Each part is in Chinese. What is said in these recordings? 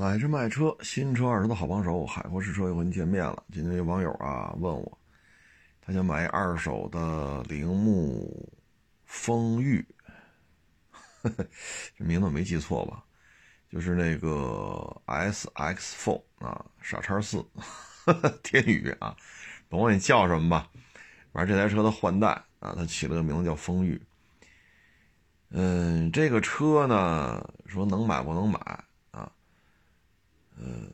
买车卖车，新车二手的好帮手，海阔试车又和您见面了。今天有网友啊问我，他想买二手的铃木风裕，这名字我没记错吧？就是那个 S X Four 啊，傻叉四，天宇啊，甭管你叫什么吧，反正这台车的换代啊，他起了个名字叫风裕。嗯，这个车呢，说能买不能买。嗯，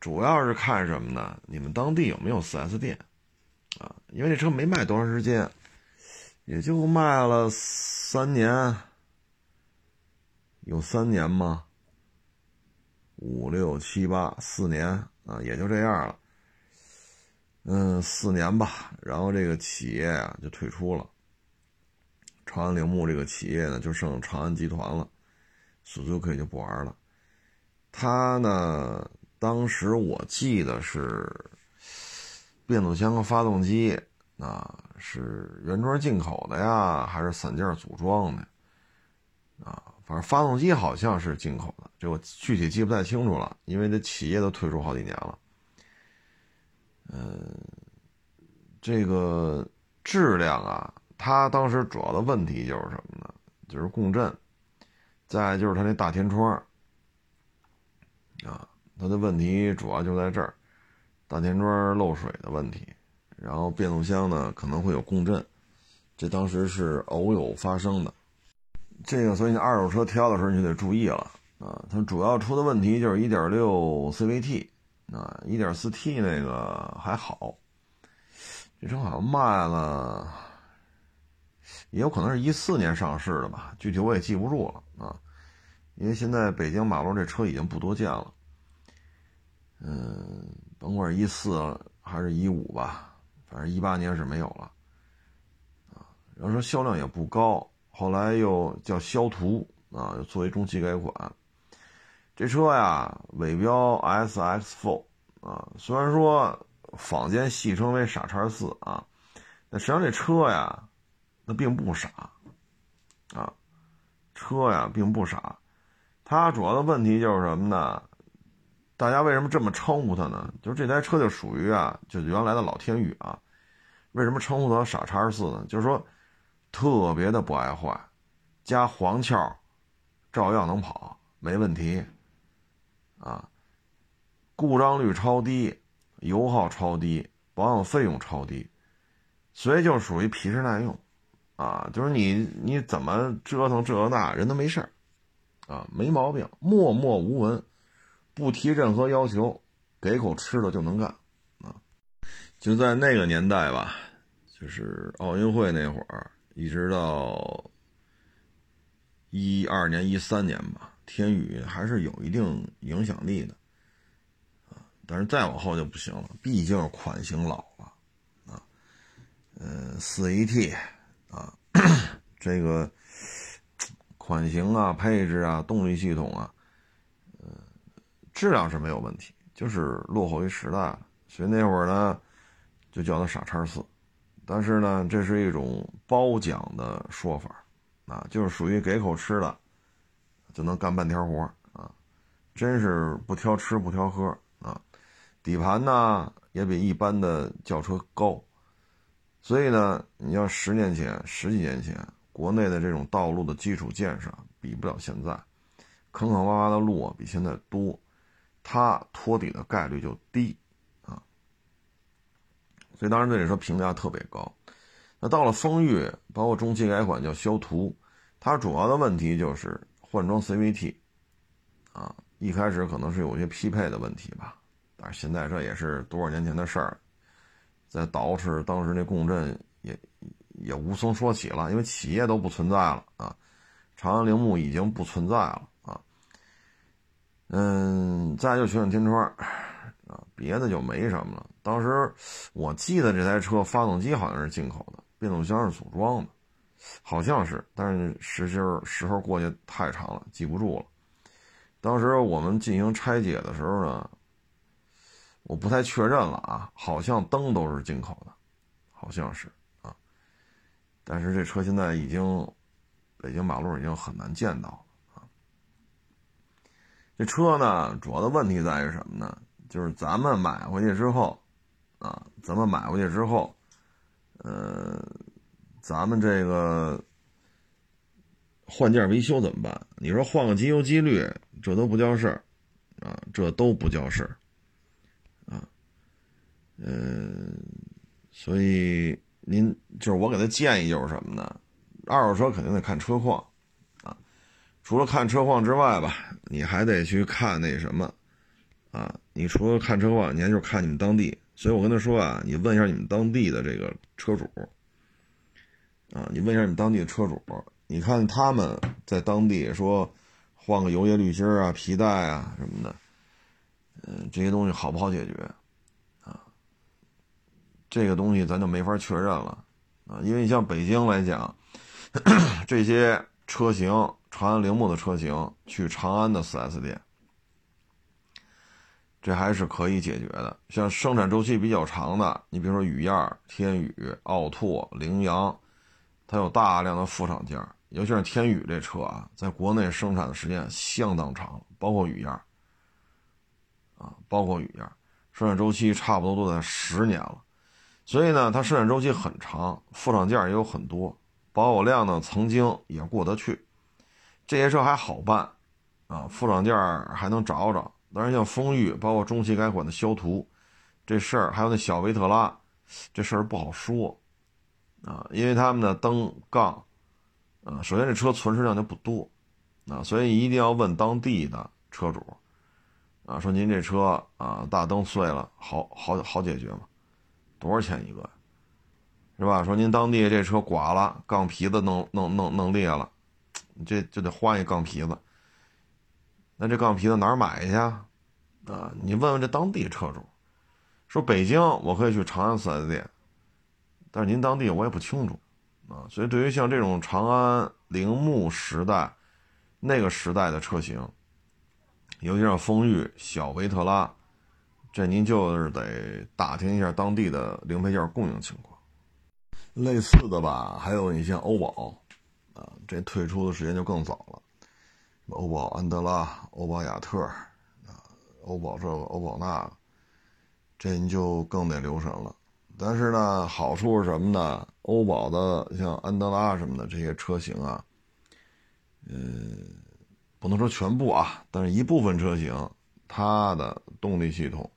主要是看什么呢？你们当地有没有 4S 店啊？因为这车没卖多长时间，也就卖了三年，有三年吗？五六七八四年啊，也就这样了。嗯，四年吧。然后这个企业啊就退出了，长安铃木这个企业呢就剩长安集团了，速租可以就不玩了。它呢？当时我记得是变速箱和发动机啊，是原装进口的呀，还是散件组装的？啊，反正发动机好像是进口的，这我具体记不太清楚了，因为这企业都退出好几年了。嗯，这个质量啊，它当时主要的问题就是什么呢？就是共振，再就是它那大天窗。啊，它的问题主要就在这儿，大天窗漏水的问题，然后变速箱呢可能会有共振，这当时是偶有发生的。这个所以你二手车挑的时候你就得注意了啊。它主要出的问题就是1.6 CVT 啊，1.4T 那个还好，这车好像卖了，也有可能是一四年上市的吧，具体我也记不住了啊。因为现在北京马路这车已经不多见了，嗯，甭管一四还是一五吧，反正一八年是没有了，啊，然后说销量也不高，后来又叫肖途啊，又作为中期改款，这车呀尾标 S X Four 啊，虽然说坊间戏称为傻叉四啊，那实际上这车呀，那并不傻，啊，车呀并不傻。它主要的问题就是什么呢？大家为什么这么称呼它呢？就是这台车就属于啊，就原来的老天宇啊。为什么称呼它傻叉四呢？就是说特别的不爱坏，加黄壳照样能跑，没问题啊。故障率超低，油耗超低，保养费用超低，所以就属于皮实耐用啊。就是你你怎么折腾这那，人都没事儿。啊，没毛病，默默无闻，不提任何要求，给口吃的就能干，啊，就在那个年代吧，就是奥运会那会儿，一直到一二年、一三年吧，天宇还是有一定影响力的，啊，但是再往后就不行了，毕竟款型老了，啊，呃，四 AT，啊，这个。款型啊，配置啊，动力系统啊，质量是没有问题，就是落后于时代了。所以那会儿呢，就叫它傻叉四。但是呢，这是一种褒奖的说法，啊，就是属于给口吃的，就能干半天活啊，真是不挑吃不挑喝啊。底盘呢也比一般的轿车高，所以呢，你要十年前、十几年前。国内的这种道路的基础建设比不了现在，坑坑洼洼的路比现在多，它托底的概率就低啊。所以当然这里说评价特别高。那到了风裕，包括中期改款叫肖途，它主要的问题就是换装 CVT 啊，一开始可能是有些匹配的问题吧，但是现在这也是多少年前的事儿，在捯饬当时那共振也。也无从说起了，因为企业都不存在了啊，长安铃木已经不存在了。嗯，再就全景天窗啊，别的就没什么了。当时我记得这台车发动机好像是进口的，变速箱是组装的，好像是，但是时间时候过去太长了，记不住了。当时我们进行拆解的时候呢，我不太确认了啊，好像灯都是进口的，好像是啊。但是这车现在已经，北京马路已经很难见到了。这车呢，主要的问题在于什么呢？就是咱们买回去之后，啊，咱们买回去之后，呃，咱们这个换件维修怎么办？你说换个机油机滤，这都不叫事儿，啊，这都不叫事儿，啊，嗯，所以您就是我给他建议就是什么呢？二手车肯定得看车况，除了看车况之外吧，你还得去看那什么，啊，你除了看车况，你还就是看你们当地。所以我跟他说啊，你问一下你们当地的这个车主，啊，你问一下你们当地的车主，你看他们在当地说换个油液滤芯啊、皮带啊什么的，嗯，这些东西好不好解决？啊，这个东西咱就没法确认了，啊，因为你像北京来讲。这些车型，长安铃木的车型，去长安的 4S 店，这还是可以解决的。像生产周期比较长的，你比如说雨燕、天宇、奥拓、羚羊，它有大量的副厂件儿，尤其是天宇这车啊，在国内生产的时间相当长，包括雨燕，啊，包括雨燕，生产周期差不多都在十年了，所以呢，它生产周期很长，副厂件也有很多。保有量呢，曾经也过得去，这些车还好办，啊，副厂件还能找找。当然，像风裕，包括中期改款的肖途，这事儿还有那小维特拉，这事儿不好说，啊，因为他们的灯杠，啊，首先这车存世量就不多，啊，所以一定要问当地的车主，啊，说您这车啊，大灯碎了，好好好解决吗？多少钱一个？是吧？说您当地这车剐了，杠皮子弄弄弄弄裂了，你这就得换一杠皮子。那这杠皮子哪儿买去啊？啊，你问问这当地车主。说北京我可以去长安 4S 店，但是您当地我也不清楚啊。所以对于像这种长安铃木时代那个时代的车型，尤其像风裕、小维特拉，这您就是得打听一下当地的零配件供应情况。类似的吧，还有你像欧宝，啊，这退出的时间就更早了。欧宝安德拉、欧宝雅特，啊，欧宝这个、欧宝那个，这你就更得留神了。但是呢，好处是什么呢？欧宝的像安德拉什么的这些车型啊，嗯，不能说全部啊，但是一部分车型，它的动力系统，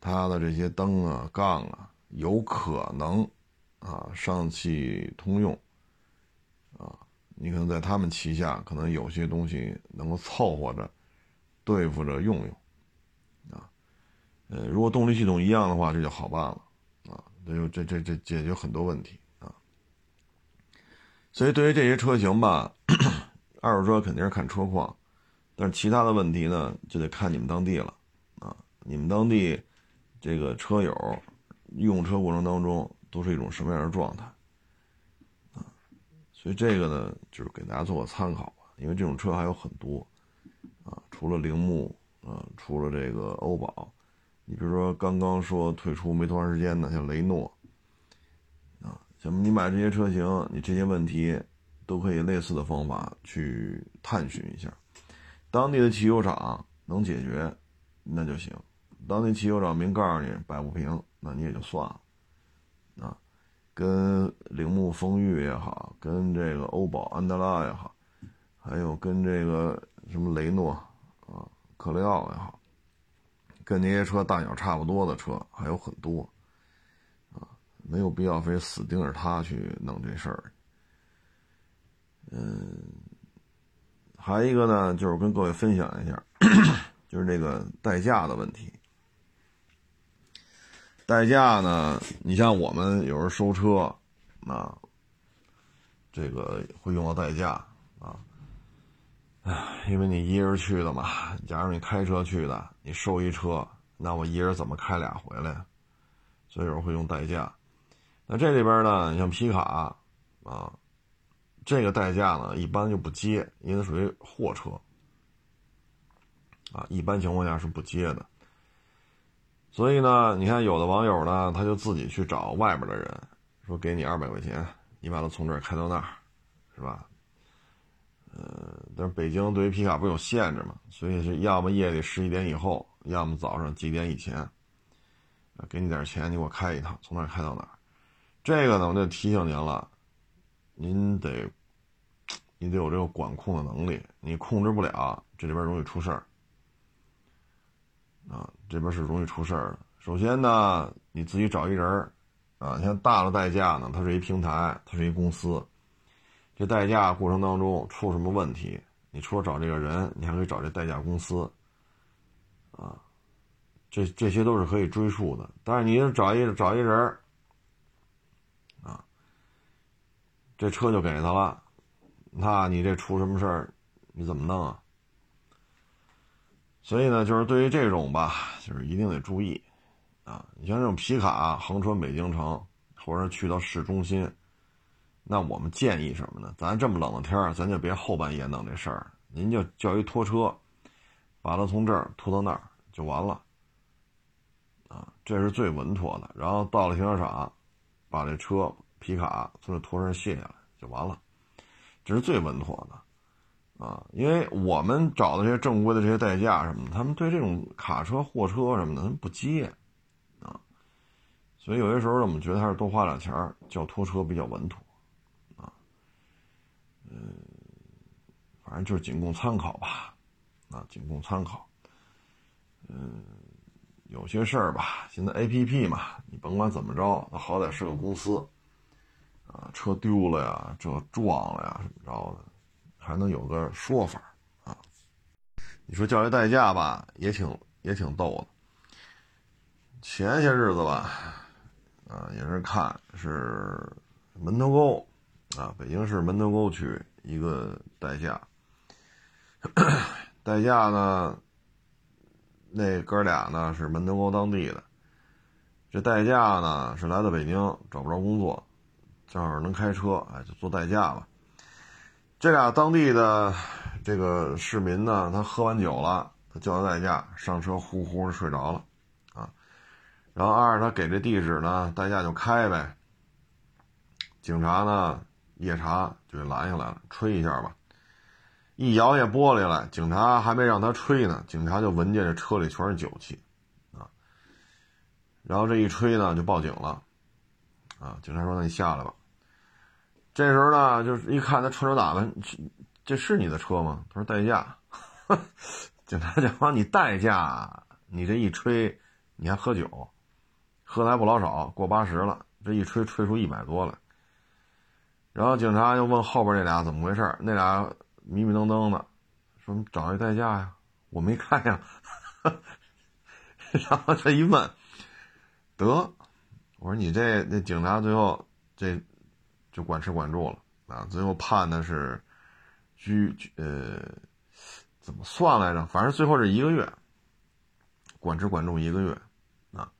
它的这些灯啊、杠啊，有可能。啊，上汽通用，你可能在他们旗下，可能有些东西能够凑合着对付着用用，啊，呃，如果动力系统一样的话，这就好办了，啊，这就这这这解决很多问题啊。所以对于这些车型吧，二手车肯定是看车况，但是其他的问题呢，就得看你们当地了，啊，你们当地这个车友用车过程当中。都是一种什么样的状态？所以这个呢，就是给大家做个参考吧。因为这种车还有很多啊，除了铃木啊，除了这个欧宝，你比如说刚刚说退出没多长时间的，像雷诺啊，像你买这些车型，你这些问题都可以类似的方法去探寻一下。当地的汽修厂能解决，那就行；当地汽修厂明告诉你摆不平，那你也就算了。啊，跟铃木风裕也好，跟这个欧宝安德拉也好，还有跟这个什么雷诺啊、克雷奥也好，跟那些车大小差不多的车还有很多，啊，没有必要非死盯着他去弄这事儿。嗯，还一个呢，就是跟各位分享一下，就是这个代驾的问题。代驾呢？你像我们有时候收车，啊，这个会用到代驾啊。哎，因为你一人去的嘛，假如你开车去的，你收一车，那我一人怎么开俩回来？所以有时会用代驾。那这里边呢，你像皮卡啊，这个代驾呢一般就不接，因为属于货车啊，一般情况下是不接的。所以呢，你看有的网友呢，他就自己去找外边的人，说给你二百块钱，你把它从这儿开到那儿，是吧？呃，但是北京对于皮卡不有限制嘛，所以是要么夜里十一点以后，要么早上几点以前，给你点钱，你给我开一趟，从哪开到哪儿。这个呢，我就提醒您了，您得，你得有这个管控的能力，你控制不了，这里边容易出事儿。啊，这边是容易出事儿的。首先呢，你自己找一人儿，啊，像大的代驾呢，它是一平台，它是一公司。这代驾过程当中出什么问题，你除了找这个人，你还可以找这代驾公司。啊，这这些都是可以追溯的。但是你找一找一人儿，啊，这车就给他了，那你这出什么事儿，你怎么弄啊？所以呢，就是对于这种吧，就是一定得注意，啊，你像这种皮卡横穿北京城，或者去到市中心，那我们建议什么呢？咱这么冷的天儿，咱就别后半夜弄这事儿，您就叫一拖车，把它从这儿拖到那儿就完了，啊，这是最稳妥的。然后到了停车场，把这车皮卡从这拖车上卸下来就完了，这是最稳妥的。啊，因为我们找的这些正规的这些代驾什么的，他们对这种卡车、货车什么的，他们不接，啊，所以有些时候，我们觉得还是多花点钱叫拖车比较稳妥，啊，嗯，反正就是仅供参考吧，啊，仅供参考，嗯，有些事儿吧，现在 A P P 嘛，你甭管怎么着，它好歹是个公司，啊，车丢了呀，这撞了呀，怎么着的。还能有个说法啊？你说叫这代驾吧，也挺也挺逗的。前些日子吧，啊，也是看是门头沟啊，北京市门头沟区一个代驾，代驾呢，那哥俩呢是门头沟当地的，这代驾呢是来到北京找不着工作，正好能开车，哎，就做代驾吧。这俩当地的这个市民呢，他喝完酒了，他叫他代驾上车，呼呼的睡着了，啊，然后二他给这地址呢，代驾就开呗。警察呢夜查就给拦下来了，吹一下吧，一摇下玻璃来，警察还没让他吹呢，警察就闻见这车里全是酒气，啊，然后这一吹呢就报警了，啊，警察说那你下来吧。这时候呢，就是一看他穿着打扮，这是你的车吗？他说代驾。警察讲话，你代驾，你这一吹，你还喝酒，喝的还不老少，过八十了。这一吹，吹出一百多来。然后警察又问后边那俩怎么回事那俩迷迷瞪瞪的，说找一代驾呀，我没开呀。然后这一问，得，我说你这那警察最后这。就管吃管住了啊！最后判的是拘呃，怎么算来着？反正最后是一个月，管吃管住一个月啊。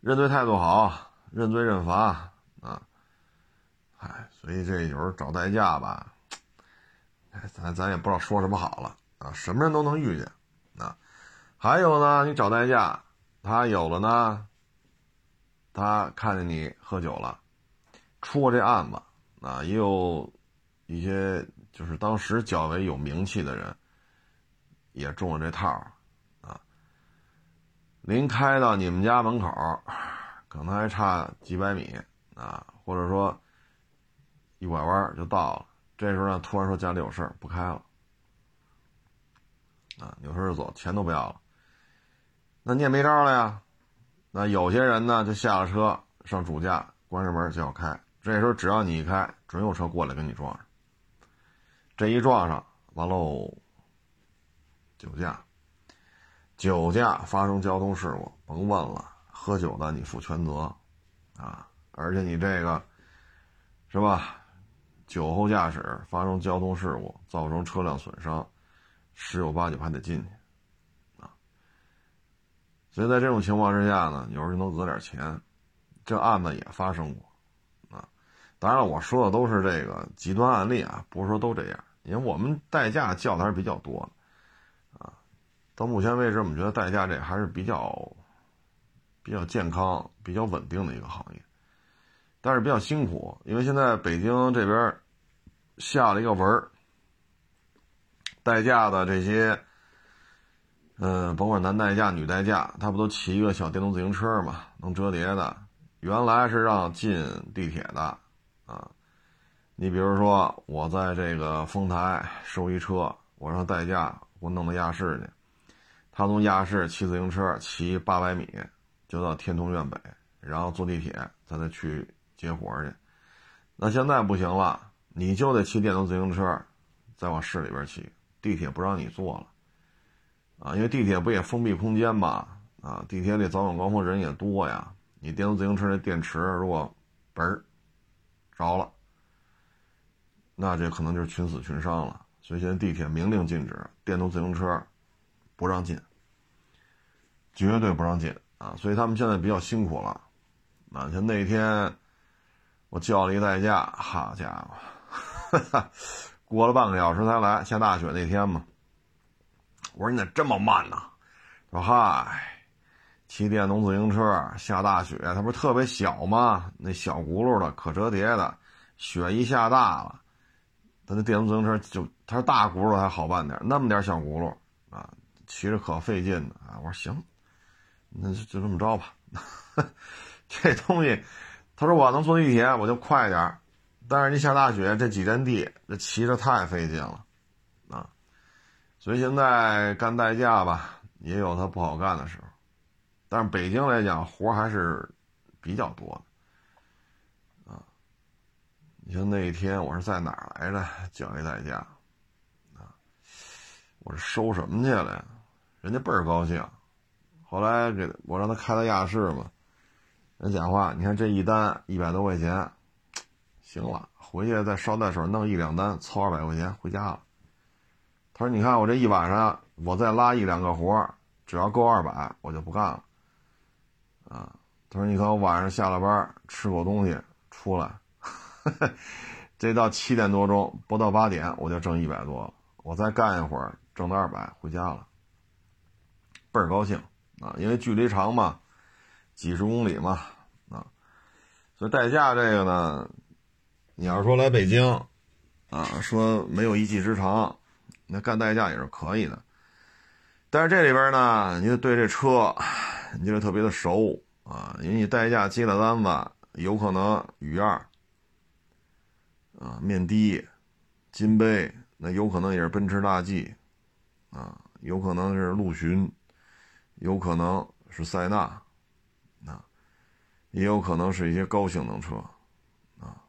认罪态度好，认罪认罚啊。哎，所以这有时候找代驾吧，哎，咱咱也不知道说什么好了啊。什么人都能遇见啊。还有呢，你找代驾，他有了呢，他看见你喝酒了。出过这案子啊，也有一些就是当时较为有名气的人也中了这套啊。临开到你们家门口，可能还差几百米啊，或者说一拐弯就到了。这时候呢，突然说家里有事不开了啊，扭身就走，钱都不要了。那你也没招了呀。那有些人呢，就下了车上主驾，关上门就要开。这时候只要你一开，准有车过来跟你撞上。这一撞上，完喽，酒驾，酒驾发生交通事故，甭问了，喝酒的你负全责，啊，而且你这个，是吧？酒后驾驶发生交通事故，造成车辆损伤，十有八九还得进去，啊。所以在这种情况之下呢，有时候能讹点钱，这案子也发生过。当然，我说的都是这个极端案例啊，不是说都这样。因为我们代驾叫的还是比较多的，啊，到目前为止，我们觉得代驾这还是比较比较健康、比较稳定的一个行业，但是比较辛苦，因为现在北京这边下了一个文，代驾的这些，嗯，甭管男代驾、女代驾，他不都骑一个小电动自行车嘛，能折叠的。原来是让进地铁的，啊，你比如说我在这个丰台收一车，我让代驾给我弄到亚市去，他从亚市骑自行车骑八百米就到天通苑北，然后坐地铁再再去接活去。那现在不行了，你就得骑电动自行车，再往市里边骑。地铁不让你坐了，啊，因为地铁不也封闭空间嘛，啊，地铁里早晚高峰人也多呀。你电动自行车那电池如果嘣儿着了，那这可能就是群死群伤了。所以现在地铁明令禁止电动自行车，不让进，绝对不让进啊！所以他们现在比较辛苦了，啊，像那天我叫了一代驾，好家伙！哈 哈过了半个小时才来，下大雪那天嘛。我说你咋这么慢呢？说嗨，骑电动自行车下大雪，它不是特别小吗？那小轱辘的可折叠的，雪一下大了，它那电动自行车就它是大轱辘还好办点，那么点小轱辘啊，骑着可费劲的啊。我说行，那就就这么着吧。这东西，他说我能坐地铁，我就快点。但是你下大雪，这几站地，这骑着太费劲了，啊，所以现在干代驾吧，也有它不好干的时候。但是北京来讲，活还是比较多的，啊，你像那一天我是在哪儿来着？叫一代驾，啊，我是收什么去了呀？人家倍儿高兴，后来给我让他开到亚市嘛，人讲话，你看这一单一百多块钱。行了，回去再捎带手弄一两单，凑二百块钱回家了。他说：“你看我这一晚上，我再拉一两个活只要够二百，我就不干了。”啊，他说：“你看我晚上下了班，吃口东西出来，这到七点多钟，不到八点我就挣一百多了。我再干一会儿，挣到二百回家了，倍儿高兴啊！因为距离长嘛，几十公里嘛，啊，所以代驾这个呢。”你要是说来北京，啊，说没有一技之长，那干代驾也是可以的。但是这里边呢，你就对这车，你得特别的熟啊，因为你代驾接的单子有可能雨燕，啊，面的、金杯，那有可能也是奔驰大 G，啊，有可能是陆巡，有可能是塞纳，啊，也有可能是一些高性能车。啊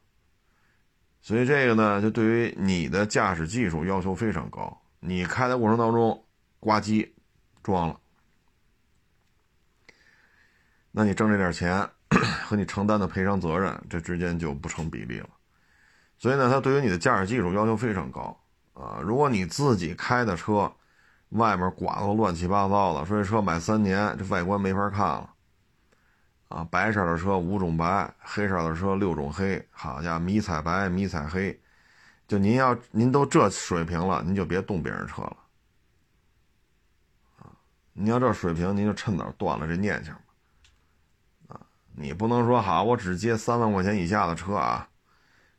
所以这个呢，就对于你的驾驶技术要求非常高。你开的过程当中，呱唧撞了，那你挣这点钱 和你承担的赔偿责任，这之间就不成比例了。所以呢，它对于你的驾驶技术要求非常高啊。如果你自己开的车，外面刮的乱七八糟的，说这车买三年，这外观没法看了。啊，白色的车五种白，黑色的车六种黑，好家伙，迷彩白、迷彩黑，就您要您都这水平了，您就别动别人车了，啊，您要这水平，您就趁早断了这念想，你不能说好，我只接三万块钱以下的车啊，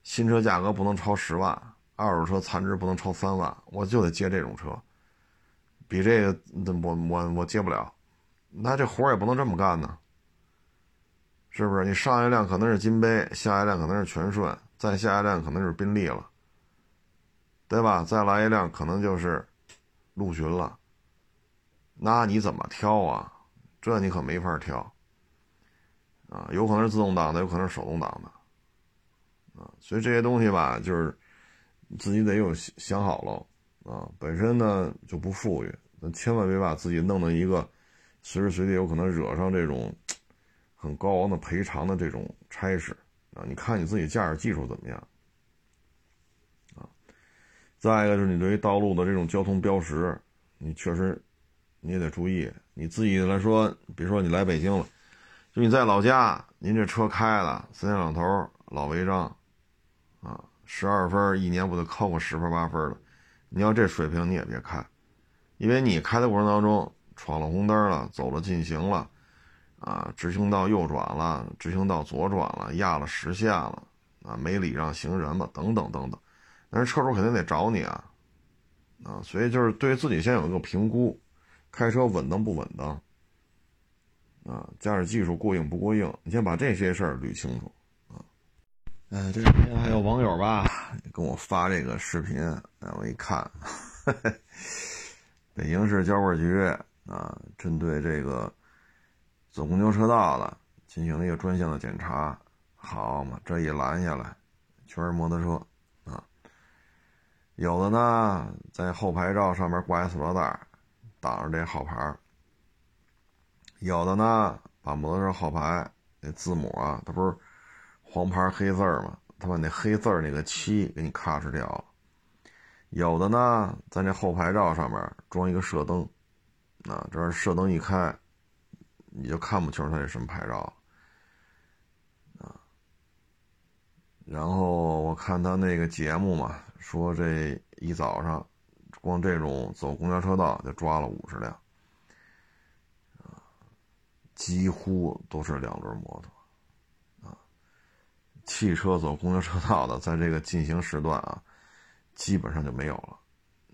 新车价格不能超十万，二手车残值不能超三万，我就得接这种车，比这个我我我接不了，那这活也不能这么干呢。是不是你上一辆可能是金杯，下一辆可能是全顺，再下一辆可能是宾利了，对吧？再来一辆可能就是陆巡了，那你怎么挑啊？这你可没法挑啊！有可能是自动挡的，有可能是手动挡的啊。所以这些东西吧，就是自己得有想好了啊。本身呢就不富裕，咱千万别把自己弄到一个随时随地有可能惹上这种。很高昂的赔偿的这种差事啊，你看你自己驾驶技术怎么样啊？再一个就是你对于道路的这种交通标识，你确实你也得注意。你自己来说，比如说你来北京了，就你在老家，您这车开了三天两头老违章啊，十二分一年不得扣个十分八分的？你要这水平你也别开，因为你开的过程当中闯了红灯了，走了禁行了。啊，直行道右转了，直行道左转了，压了实线了，啊，没礼让行人了，等等等等，但是车主肯定得找你啊，啊，所以就是对自己先有一个评估，开车稳当不稳当，啊，驾驶技术过硬不过硬，你先把这些事儿捋清楚啊。哎，这两天还有网友吧 跟我发这个视频，哎，我一看，北京市交管局啊，针对这个走公交车道的进行了一个专项的检查，好嘛，这一拦下来，全是摩托车。有的呢，在后牌照上面挂一塑料袋，挡着这号牌有的呢，把摩托车号牌那字母啊，它不是黄牌黑字儿吗？他把那黑字儿那个漆给你咔哧掉了。有的呢，在那后牌照上面装一个射灯，啊，这射灯一开，你就看不清楚它是什么牌照啊。然后我看他那个节目嘛。说这一早上，光这种走公交车道就抓了五十辆，几乎都是两轮摩托，啊，汽车走公交车道的，在这个进行时段啊，基本上就没有了，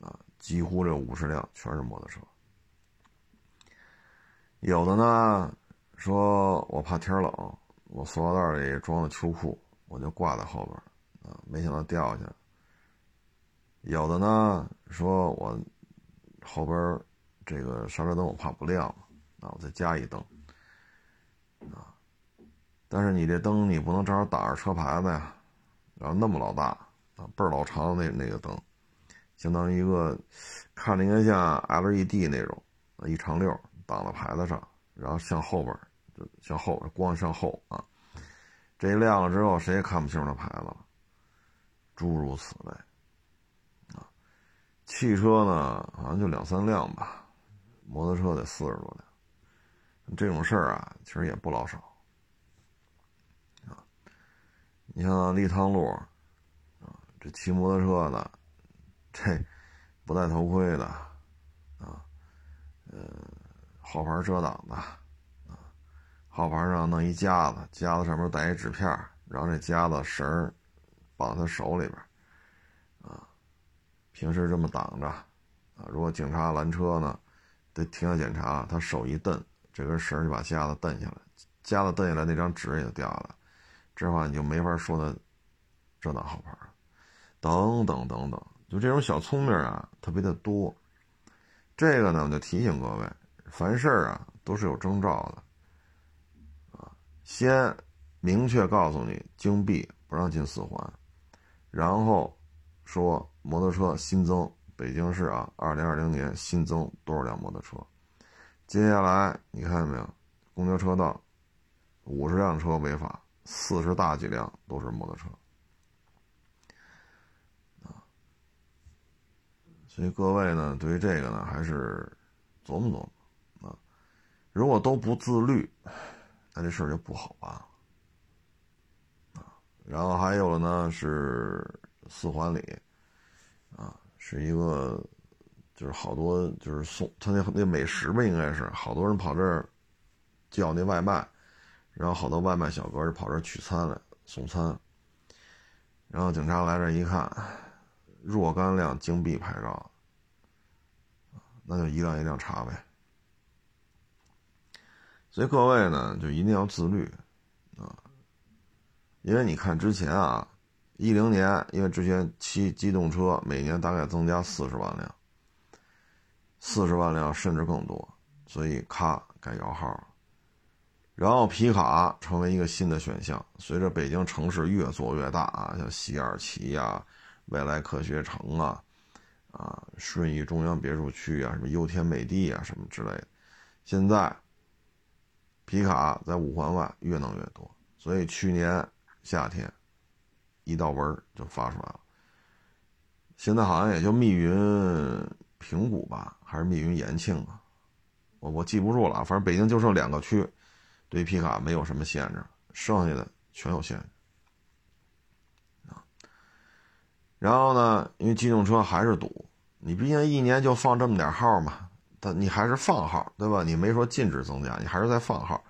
啊，几乎这五十辆全是摩托车。有的呢，说我怕天冷，我塑料袋里装的秋裤，我就挂在后边，啊，没想到掉下来。有的呢，说我后边这个刹车灯我怕不亮啊，我再加一灯啊。但是你这灯你不能正好挡着车牌子呀，然后那么老大啊，倍儿老长的那那个灯，相当于一个看着应该像 LED 那种一长溜挡在牌子上，然后向后边就向后光向后啊，这一亮了之后谁也看不清楚那牌子了，诸如此类。汽车呢，好像就两三辆吧，摩托车得四十多辆，这种事儿啊，其实也不老少啊。你像立汤路啊，这骑摩托车的，这不戴头盔的啊，呃，号牌遮挡的啊，号牌上弄一夹子，夹子上面带一纸片，然后这夹子绳儿绑他手里边啊。平时这么挡着，啊，如果警察拦车呢，得停下检查，他手一蹬，这根绳就把夹子蹬下来，夹子蹬下来，那张纸也就掉下来，这话你就没法说他遮挡号牌等等等等，就这种小聪明啊，特别的多。这个呢，我就提醒各位，凡事啊都是有征兆的，啊，先明确告诉你京 B 不让进四环，然后说。摩托车新增，北京市啊，二零二零年新增多少辆摩托车？接下来你看见没有？公交车道五十辆车违法，四十大几辆都是摩托车。所以各位呢，对于这个呢，还是琢磨琢磨啊。如果都不自律，那这事儿就不好办了啊。然后还有呢，是四环里。啊，是一个，就是好多就是送他那那美食吧，应该是好多人跑这儿叫那外卖，然后好多外卖小哥就跑这儿取餐来送餐，然后警察来这一看，若干辆京 B 牌照，那就一辆一辆查呗。所以各位呢，就一定要自律啊，因为你看之前啊。一零年，因为之前骑机动车每年大概增加四十万辆，四十万辆甚至更多，所以咔改摇号了。然后皮卡成为一个新的选项，随着北京城市越做越大啊，像西二旗呀、未来科学城啊、啊顺义中央别墅区啊、什么优天美地啊什么之类的，现在皮卡在五环外越弄越多，所以去年夏天。一道文就发出来了。现在好像也就密云平谷吧，还是密云延庆啊？我我记不住了。反正北京就剩两个区，对皮卡没有什么限制，剩下的全有限啊。然后呢，因为机动车还是堵，你毕竟一年就放这么点号嘛，但你还是放号，对吧？你没说禁止增加，你还是在放号，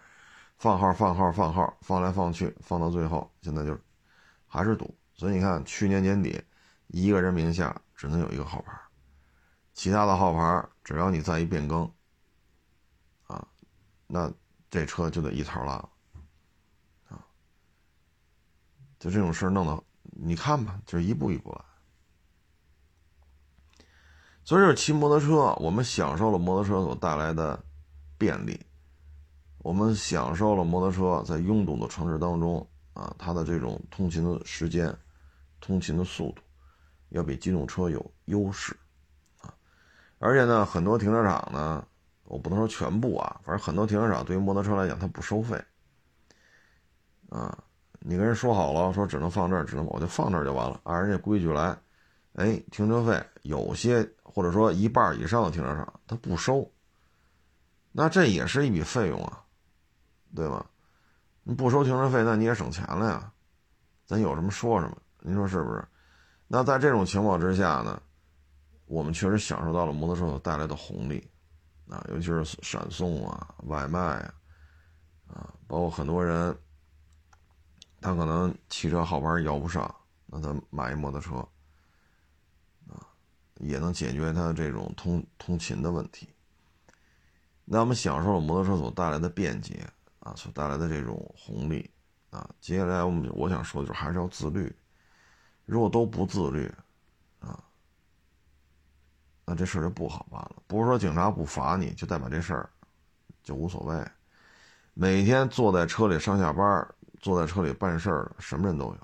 放号放号放号，放来放去，放到最后，现在就。还是堵，所以你看，去年年底，一个人名下只能有一个号牌，其他的号牌只要你再一变更，啊，那这车就得一头烂，啊，就这种事儿弄的，你看吧，就是一步一步来。所以，这骑摩托车，我们享受了摩托车所带来的便利，我们享受了摩托车在拥堵的城市当中啊，它的这种通勤的时间、通勤的速度，要比机动车有优势。而且呢，很多停车场呢，我不能说全部啊，反正很多停车场对于摩托车来讲，它不收费啊。你跟人说好了，说只能放这儿，只能我就放这儿就完了，按人家规矩来。哎，停车费有些。或者说一半以上的停车场他不收，那这也是一笔费用啊，对吧？你不收停车费，那你也省钱了呀。咱有什么说什么，您说是不是？那在这种情况之下呢，我们确实享受到了摩托车所带来的红利啊，尤其是闪送啊、外卖啊，啊，包括很多人他可能汽车号牌摇不上，那他买一摩托车。啊也能解决他这种通通勤的问题。那我们享受了摩托车所带来的便捷啊，所带来的这种红利啊。接下来我们我想说的就是还是要自律。如果都不自律，那这事儿就不好办了。不是说警察不罚你就代表这事儿就无所谓。每天坐在车里上下班，坐在车里办事儿什么人都有。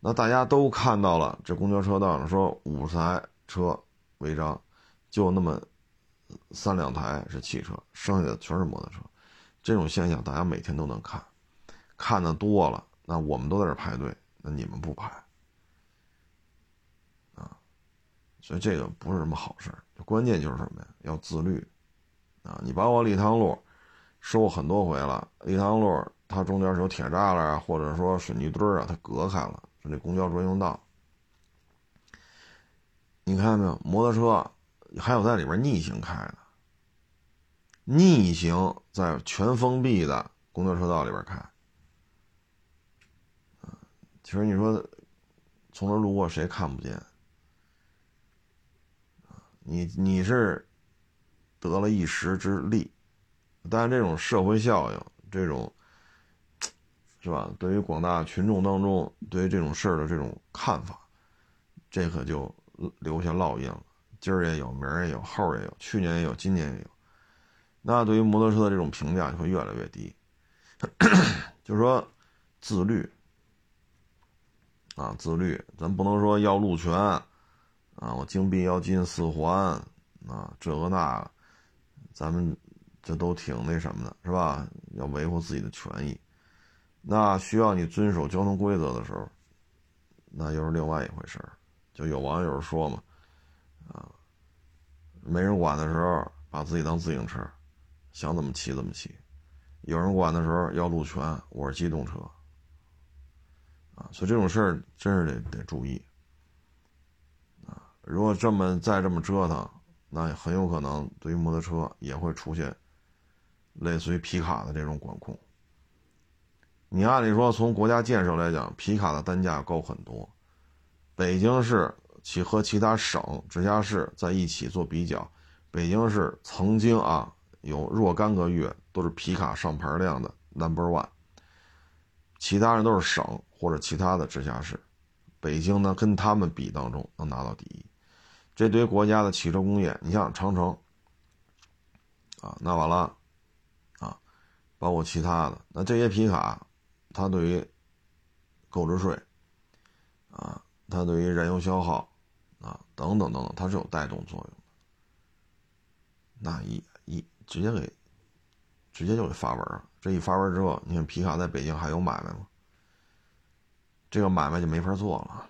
那大家都看到了，这公交车道上说五十台车违章，就那么三两台是汽车，剩下的全是摩托车。这种现象大家每天都能看，看的多了，那我们都在这排队，那你们不排啊？所以这个不是什么好事关键就是什么呀？要自律啊！你把我礼堂路说很多回了，礼堂路它中间是有铁栅栏啊，或者说水泥墩儿啊，它隔开了。就那公交专用道，你看到没有？摩托车还有在里边逆行开的，逆行在全封闭的公交车道里边开。其实你说从这路过谁看不见？你你是得了一时之利，但是这种社会效应，这种。是吧？对于广大群众当中，对于这种事儿的这种看法，这可就留下烙印了。今儿也有，明儿也有，后儿也有，去年也有，今年也有。那对于摩托车的这种评价就会越来越低。就是说，自律啊，自律，咱不能说要路权啊，我金币要进四环啊，这个那个，咱们这都挺那什么的，是吧？要维护自己的权益。那需要你遵守交通规则的时候，那又是另外一回事儿。就有网友说嘛，啊，没人管的时候，把自己当自行车，想怎么骑怎么骑；有人管的时候要路权，我是机动车，啊，所以这种事儿真是得得注意，如果这么再这么折腾，那很有可能对于摩托车也会出现类似于皮卡的这种管控。你按理说，从国家建设来讲，皮卡的单价高很多。北京市其和其他省、直辖市在一起做比较，北京市曾经啊有若干个月都是皮卡上牌量的 number one，其他人都是省或者其他的直辖市，北京呢跟他们比当中能拿到第一。这对于国家的汽车工业，你像长城啊、那瓦拉啊，包括其他的，那这些皮卡。它对于购置税啊，它对于燃油消耗啊等等等等，它是有带动作用的。那一一直接给直接就给发文了，这一发文之后，你看皮卡在北京还有买卖吗？这个买卖就没法做了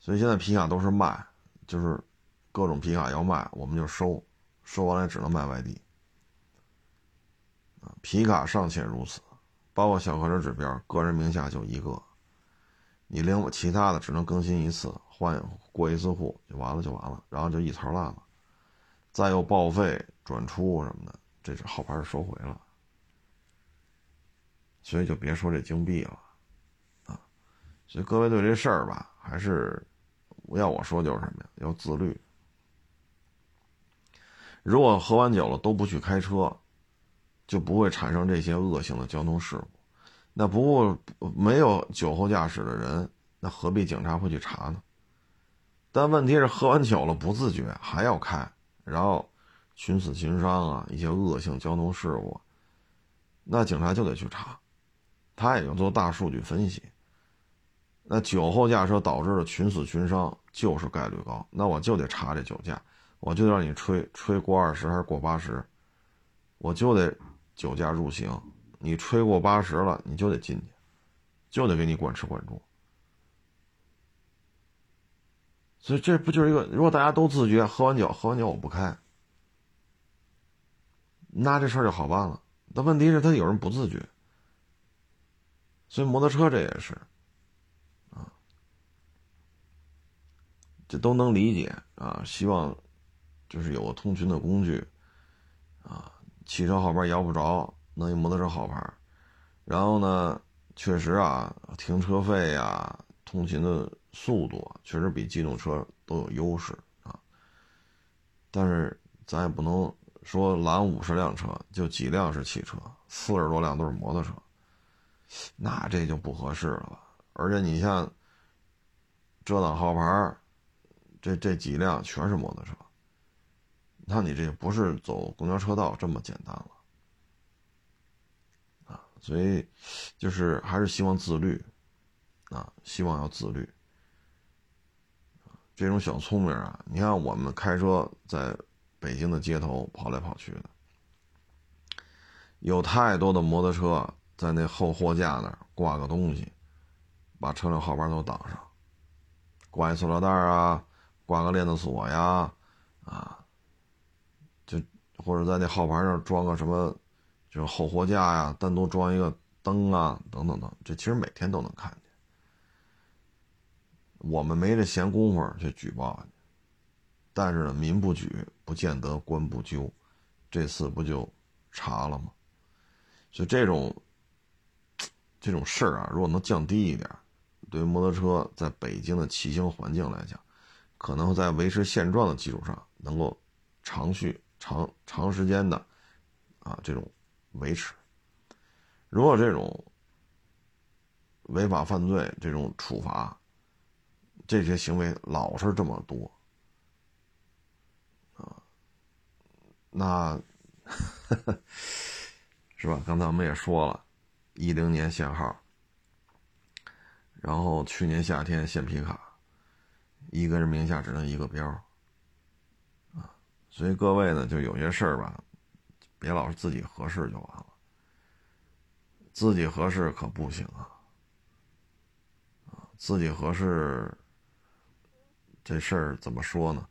所以现在皮卡都是卖，就是各种皮卡要卖，我们就收，收完了只能卖外地。皮卡尚且如此，包括小客车指标，个人名下就一个，你另其他的只能更新一次，换过一次户就完了就完了，然后就一槽烂了，再又报废、转出什么的，这是号牌收回了，所以就别说这金币了，啊，所以各位对这事儿吧，还是要我说就是什么呀？要自律。如果喝完酒了都不去开车，就不会产生这些恶性的交通事故。那不过没有酒后驾驶的人，那何必警察会去查呢？但问题是喝完酒了不自觉还要开，然后寻死寻伤啊，一些恶性交通事故，那警察就得去查，他也要做大数据分析。那酒后驾车导致的群死群伤就是概率高，那我就得查这酒驾。我就让你吹吹过二十还是过八十，我就得酒驾入刑。你吹过八十了，你就得进去，就得给你管吃管住。所以这不就是一个？如果大家都自觉，喝完酒喝完酒我不开，那这事儿就好办了。但问题是，他有人不自觉，所以摩托车这也是，这都能理解啊。希望。就是有个通勤的工具，啊，汽车号牌摇不着，弄一摩托车号牌，然后呢，确实啊，停车费呀，通勤的速度确实比机动车都有优势啊。但是咱也不能说拦五十辆车就几辆是汽车，四十多辆都是摩托车，那这就不合适了吧？而且你像遮挡号牌，这这几辆全是摩托车。那你这不是走公交车道这么简单了啊！所以就是还是希望自律啊，希望要自律。这种小聪明啊，你看我们开车在北京的街头跑来跑去的，有太多的摩托车在那后货架那儿挂个东西，把车辆号牌都挡上，挂一塑料袋啊，挂个链子锁呀，啊。就或者在那号牌上装个什么，就是后货架呀，单独装一个灯啊，等等等，这其实每天都能看见。我们没这闲工夫去举报，但是呢，民不举，不见得官不究，这次不就查了吗？所以这种这种事儿啊，如果能降低一点，对于摩托车在北京的骑行环境来讲，可能在维持现状的基础上，能够长续。长长时间的，啊，这种维持，如果这种违法犯罪这种处罚，这些行为老是这么多，啊，那 是吧？刚才我们也说了，一零年限号，然后去年夏天限皮卡，一个人名下只能一个标。啊所以各位呢，就有些事儿吧，别老是自己合适就完了。自己合适可不行啊！啊，自己合适，这事儿怎么说呢？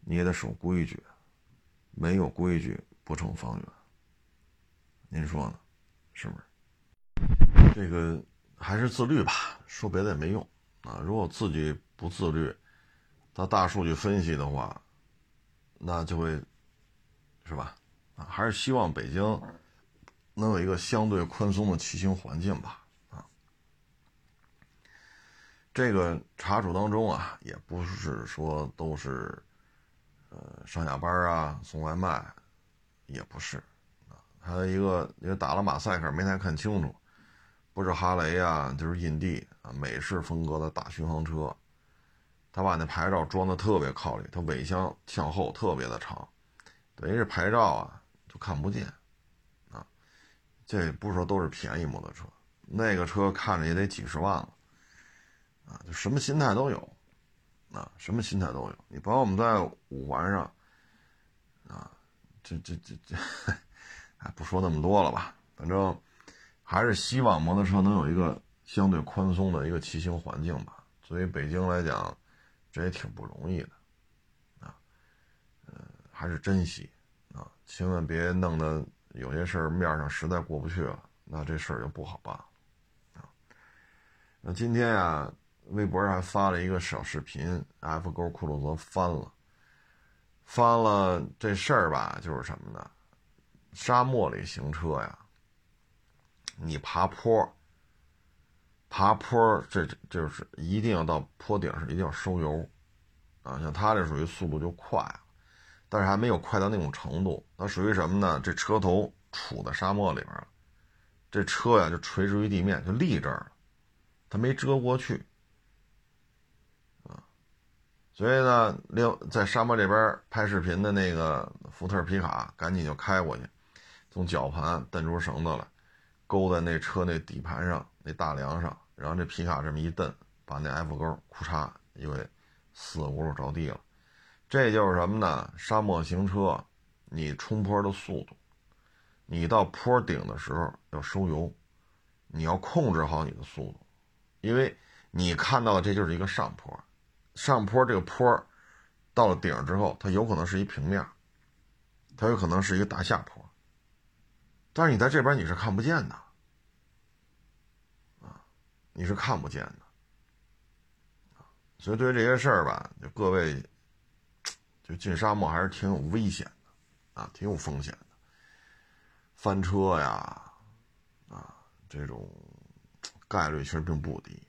你也得守规矩，没有规矩不成方圆。您说呢？是不是？这个还是自律吧，说别的也没用啊。如果自己不自律，他大数据分析的话。那就会，是吧？啊，还是希望北京能有一个相对宽松的骑行环境吧。啊，这个查处当中啊，也不是说都是，呃，上下班啊，送外卖，也不是。啊，还有一个，因为打了马赛克没太看清楚，不是哈雷啊，就是印地啊，美式风格的大巡航车。他把那牌照装的特别靠里，他尾箱向后特别的长，等于是牌照啊就看不见，啊，这不是说都是便宜摩托车，那个车看着也得几十万了，啊，就什么心态都有，啊，什么心态都有。你包括我们在五环上，啊，这这这这，哎，不说那么多了吧，反正还是希望摩托车能有一个相对宽松的一个骑行环境吧。作为北京来讲。这也挺不容易的，啊，嗯，还是珍惜啊，千万别弄得有些事儿面上实在过不去了，那这事儿就不好办，啊。那今天啊，微博上发了一个小视频，F 勾库鲁泽翻了，翻了这事儿吧，就是什么呢？沙漠里行车呀，你爬坡，爬坡这这就是一定要到坡顶上一定要收油，啊，像他这属于速度就快，但是还没有快到那种程度。它属于什么呢？这车头杵在沙漠里边了，这车呀就垂直于地面，就立这儿了，它没遮过去，啊，所以呢，另在沙漠这边拍视频的那个福特皮卡赶紧就开过去，从绞盘蹬出绳子来，勾在那车那底盘上。那大梁上，然后这皮卡这么一蹬，把那 F 勾库嚓又给四轱辘着地了。这就是什么呢？沙漠行车，你冲坡的速度，你到坡顶的时候要收油，你要控制好你的速度，因为你看到的这就是一个上坡，上坡这个坡到了顶之后，它有可能是一平面，它有可能是一个大下坡，但是你在这边你是看不见的。啊你是看不见的，所以对于这些事儿吧，就各位，就进沙漠还是挺有危险的，啊，挺有风险的，翻车呀，啊，这种概率其实并不低，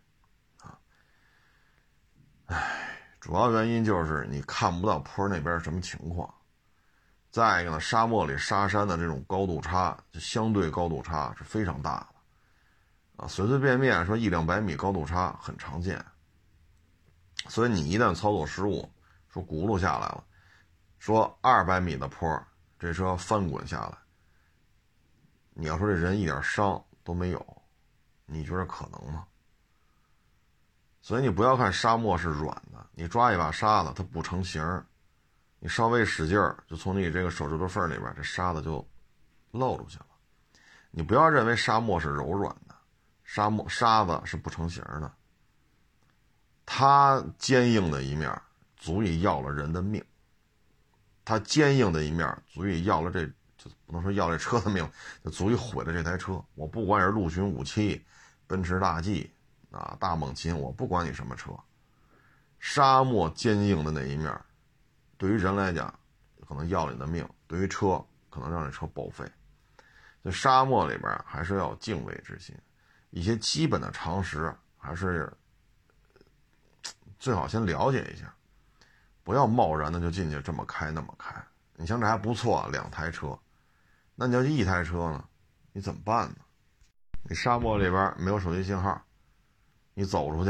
啊，唉，主要原因就是你看不到坡那边什么情况，再一个呢，沙漠里沙山的这种高度差，就相对高度差是非常大的。啊随随便便说一两百米高度差很常见，所以你一旦操作失误，说轱辘下来了，说二百米的坡，这车翻滚下来，你要说这人一点伤都没有，你觉得可能吗？所以你不要看沙漠是软的，你抓一把沙子它不成形你稍微使劲儿就从你这个手指头缝里边这沙子就漏出去了。你不要认为沙漠是柔软的。沙漠沙子是不成形的，它坚硬的一面足以要了人的命，它坚硬的一面足以要了这就不能说要这车的命，就足以毁了这台车。我不管是陆巡武器、奔驰大 G 啊、大猛禽，我不管你什么车，沙漠坚硬的那一面，对于人来讲可能要你的命，对于车可能让这车报废。在沙漠里边还是要有敬畏之心。一些基本的常识还是最好先了解一下，不要贸然的就进去这么开那么开。你像这还不错，两台车，那你要一台车呢，你怎么办呢？你沙漠里边没有手机信号，你走出去，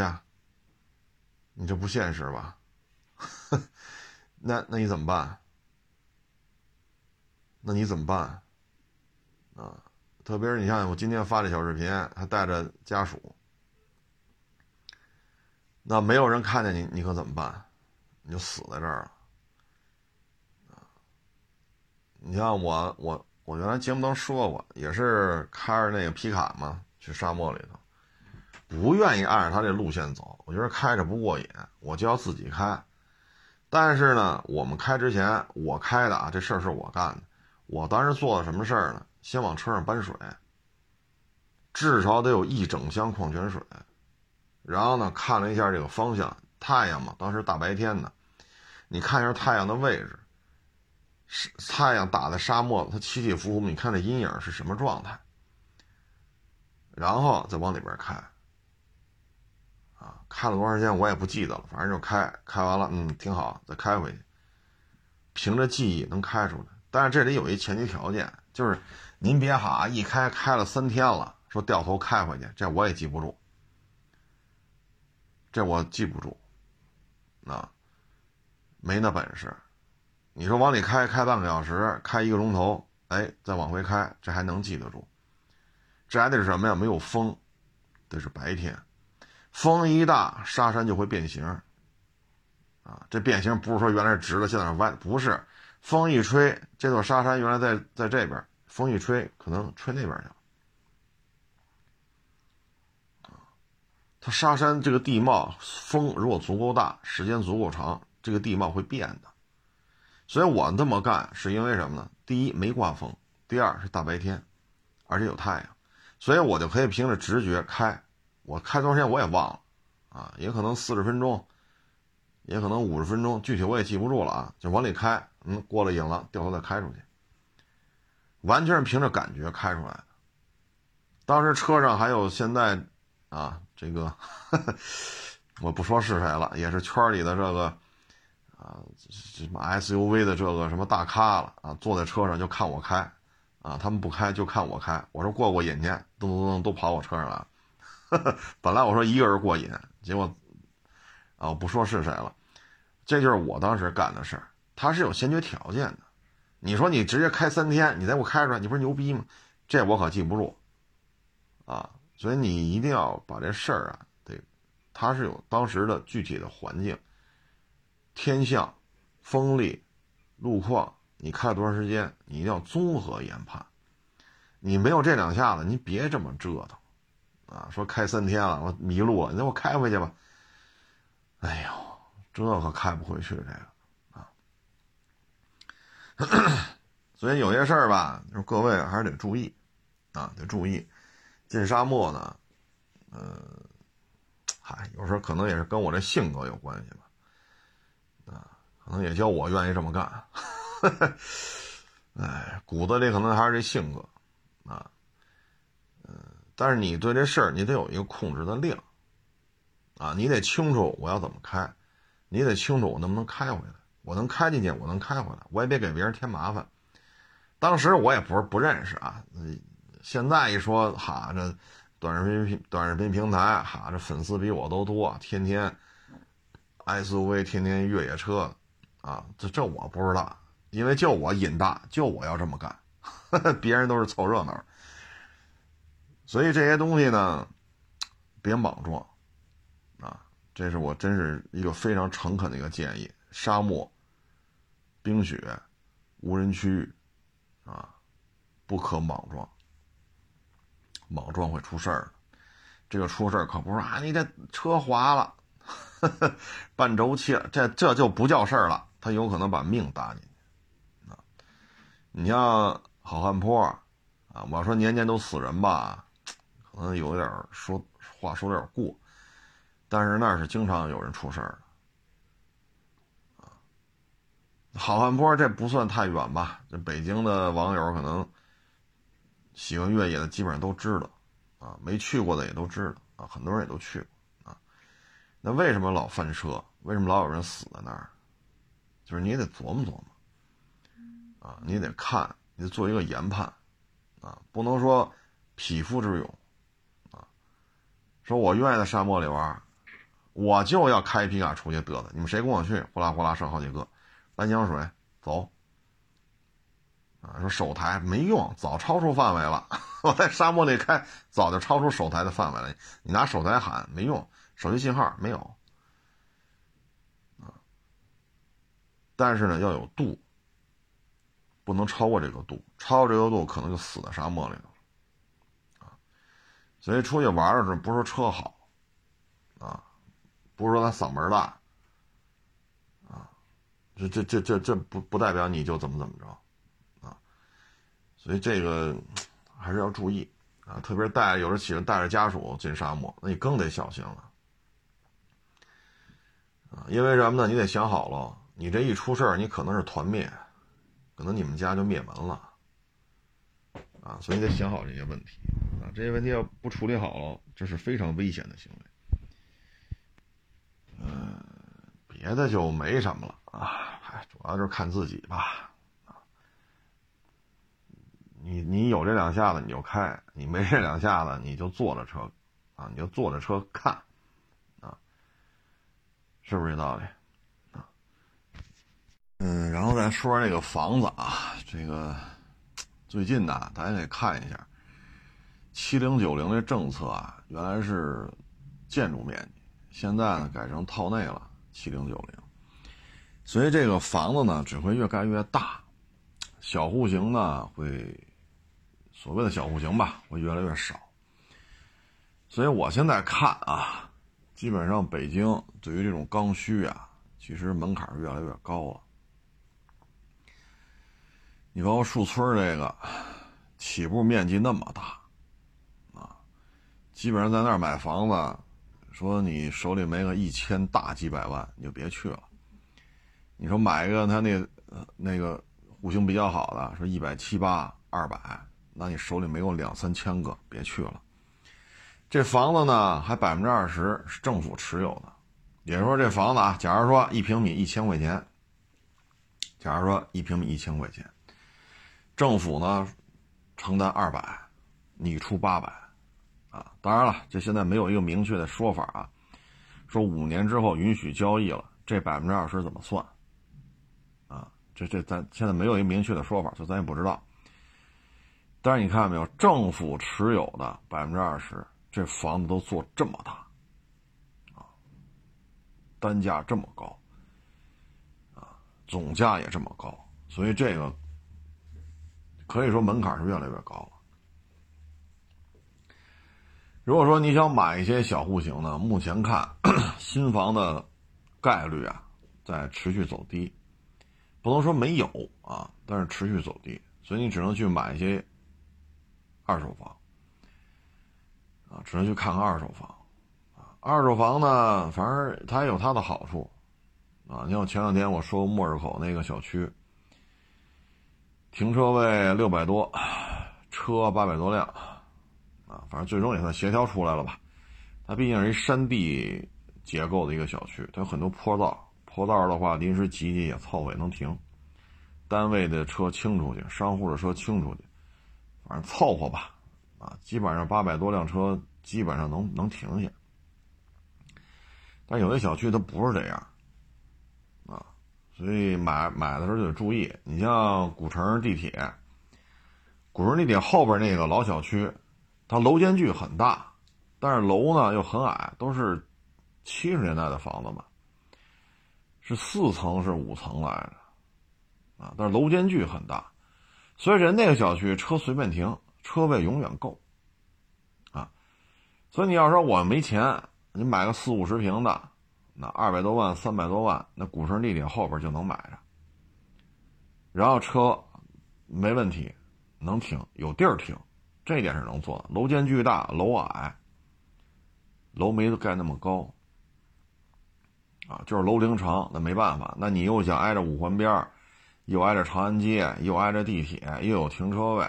你这不现实吧？那那你怎么办？那你怎么办？啊？特别是你像我今天发这小视频，还带着家属，那没有人看见你，你可怎么办？你就死在这儿了。啊你像我，我我原来节目当中说过，也是开着那个皮卡嘛，去沙漠里头，不愿意按着他这路线走，我觉得开着不过瘾，我就要自己开。但是呢，我们开之前，我开的啊，这事儿是我干的，我当时做了什么事儿呢？先往车上搬水，至少得有一整箱矿泉水。然后呢，看了一下这个方向，太阳嘛，当时大白天的，你看一下太阳的位置，是太阳打在沙漠，它起起伏伏，你看这阴影是什么状态？然后再往里边开。啊，开了多长时间我也不记得了，反正就开，开完了，嗯，挺好，再开回去。凭着记忆能开出来，但是这里有一前提条件，就是。您别哈，一开开了三天了，说掉头开回去，这我也记不住，这我记不住，啊，没那本事。你说往里开开半个小时，开一个钟头，哎，再往回开，这还能记得住。这还得是什么呀？没有风，得是白天，风一大，沙山就会变形。啊，这变形不是说原来是直的，现在是弯，不是，风一吹，这座沙山原来在在这边。风一吹，可能吹那边去了。它沙山这个地貌，风如果足够大，时间足够长，这个地貌会变的。所以我这么干是因为什么呢？第一，没刮风；第二，是大白天，而且有太阳，所以我就可以凭着直觉开。我开多少时间我也忘了，啊，也可能四十分钟，也可能五十分钟，具体我也记不住了啊。就往里开，嗯，过了瘾了，掉头再开出去。完全是凭着感觉开出来的。当时车上还有现在，啊，这个 我不说是谁了，也是圈里的这个啊什么 SUV 的这个什么大咖了啊，坐在车上就看我开啊，他们不开就看我开，我说过过瘾去，噔噔噔都跑我车上了。本来我说一个人过瘾，结果啊我不说是谁了，这就是我当时干的事儿，他是有先决条件的。你说你直接开三天，你再给我开出来，你不是牛逼吗？这我可记不住，啊，所以你一定要把这事儿啊，得，他是有当时的具体的环境、天象、风力、路况，你开了多长时间，你一定要综合研判。你没有这两下子，你别这么折腾，啊，说开三天了，我迷路了，你让我开回去吧。哎呦，这可开不回去这个啊。所以有些事儿吧，就是各位还是得注意，啊，得注意。进沙漠呢，呃，嗨，有时候可能也是跟我这性格有关系吧，啊，可能也叫我愿意这么干。哎，骨子里可能还是这性格，啊，但是你对这事儿你得有一个控制的量，啊，你得清楚我要怎么开，你得清楚我能不能开回来。我能开进去，我能开回来，我也别给别人添麻烦。当时我也不是不认识啊，现在一说哈，这短视频短视频平台哈，这粉丝比我都多，天天 SUV，天天越野车啊，这这我不知道，因为就我瘾大，就我要这么干，别人都是凑热闹。所以这些东西呢，别莽撞啊，这是我真是一个非常诚恳的一个建议。沙漠、冰雪、无人区，啊，不可莽撞，莽撞会出事儿。这个出事儿可不是啊，你这车滑了，呵 呵半轴切了，这这就不叫事儿了，他有可能把命搭进去。啊，你像好汉坡，啊，我说年年都死人吧，可能有点说话说有点过，但是那是经常有人出事儿。好汉坡这不算太远吧？这北京的网友可能喜欢越野的基本上都知道，啊，没去过的也都知道，啊，很多人也都去过，啊，那为什么老翻车？为什么老有人死在那儿？就是你也得琢磨琢磨，啊，你得看，你得做一个研判，啊，不能说匹夫之勇，说我愿意在沙漠里玩，我就要开皮卡出去嘚瑟，你们谁跟我去？呼啦呼啦上好几个。搬江水走啊！说手台没用，早超出范围了。我在沙漠里开，早就超出手台的范围了。你拿手台喊没用，手机信号没有啊。但是呢，要有度，不能超过这个度，超过这个度可能就死在沙漠里了。所以出去玩的时候，不是说车好啊，不是说他嗓门大。啊这这这这这不不代表你就怎么怎么着，啊，所以这个还是要注意啊，特别带有的喜欢带着家属进沙漠，那你更得小心了，啊，因为什么呢？你得想好了，你这一出事儿，你可能是团灭，可能你们家就灭门了，啊，所以得想好这些问题，啊，这些问题要不处理好了，这是非常危险的行为，嗯，别的就没什么了。啊，嗨，主要就是看自己吧，啊，你你有这两下子你就开，你没这两下子你就坐着车，啊，你就坐着车看，啊，是不是这道理？啊，嗯，然后再说这个房子啊，这个最近呢，大家可以看一下，七零九零的政策啊，原来是建筑面积，现在呢改成套内了，七零九零。所以这个房子呢，只会越盖越大，小户型呢会，所谓的小户型吧，会越来越少。所以我现在看啊，基本上北京对于这种刚需啊，其实门槛越来越高了。你包括树村这个，起步面积那么大，啊，基本上在那儿买房子，说你手里没个一千大几百万，你就别去了。你说买一个他那那个户型比较好的，说一百七八二百，那你手里没有两三千个，别去了。这房子呢还百分之二十是政府持有的，也就是说这房子啊，假如说一平米一千块钱，假如说一平米一千块钱，政府呢承担二百，你出八百，啊，当然了，这现在没有一个明确的说法啊，说五年之后允许交易了，这百分之二十怎么算？啊，这这咱现在没有一个明确的说法，就咱也不知道。但是你看到没有，政府持有的百分之二十，这房子都做这么大，啊，单价这么高，啊，总价也这么高，所以这个可以说门槛是越来越高了。如果说你想买一些小户型呢，目前看 新房的概率啊在持续走低，不能说没有啊，但是持续走低，所以你只能去买一些。二手房啊，只能去看看二手房啊。二手房呢，反正它也有它的好处啊。你像前两天我说莫日口那个小区，停车位六百多，车八百多辆啊，反正最终也算协调出来了吧。它毕竟是一山地结构的一个小区，它有很多坡道，坡道的话临时挤挤也凑合也能停，单位的车清出去，商户的车清出去。反正凑合吧，啊，基本上八百多辆车基本上能能停下。但有的小区它不是这样，所以买买的时候就得注意。你像古城地铁，古城地铁后边那个老小区，它楼间距很大，但是楼呢又很矮，都是七十年代的房子嘛，是四层是五层来着，啊，但是楼间距很大。所以人那个小区车随便停，车位永远够，啊，所以你要说我没钱，你买个四五十平的，那二百多万、三百多万，那古城地铁后边就能买着，然后车没问题，能停，有地儿停，这点是能做的。楼间距大，楼矮，楼没盖那么高，啊，就是楼龄长，那没办法，那你又想挨着五环边。又挨着长安街，又挨着地铁，又有停车位，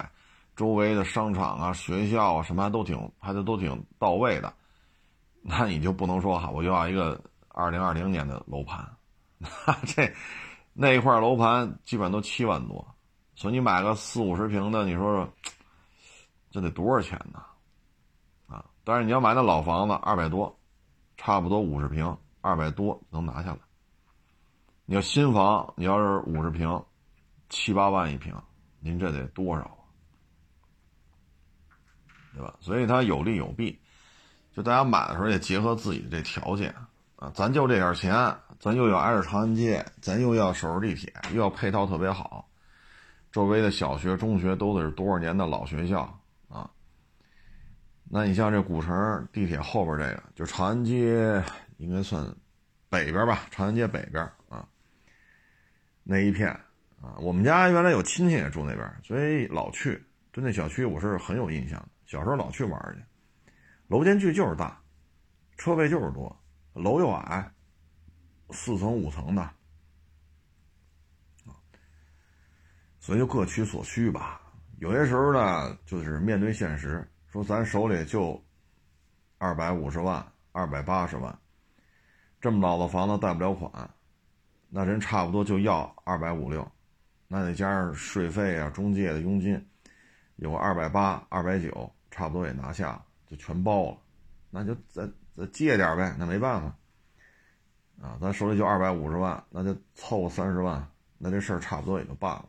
周围的商场啊、学校啊什么都挺，还得都挺到位的。那你就不能说哈，我就要一个二零二零年的楼盘，那 这那一块楼盘基本都七万多，所以你买个四五十平的，你说说这得多少钱呢？啊，但是你要买那老房子，二百多，差不多五十平，二百多能拿下来。你要新房，你要是五十平，七八万一平，您这得多少啊？对吧？所以它有利有弊，就大家买的时候也结合自己的这条件啊。咱就这点钱，咱又要挨着长安街，咱又要守着地铁，又要配套特别好，周围的小学、中学都得是多少年的老学校啊。那你像这古城地铁后边这个，就长安街应该算北边吧？长安街北边啊。那一片啊，我们家原来有亲戚也住那边，所以老去，对那小区我是很有印象的。小时候老去玩去，楼间距就是大，车位就是多，楼又矮，四层五层的，所以就各取所需吧。有些时候呢，就是面对现实，说咱手里就二百五十万、二百八十万，这么老的房子贷不了款。那人差不多就要二百五六，那得加上税费啊、中介的佣金，有个二百八、二百九，差不多也拿下，就全包了。那就再再借点呗，那没办法啊。咱手里就二百五十万，那就凑三十万，那这事儿差不多也就办了。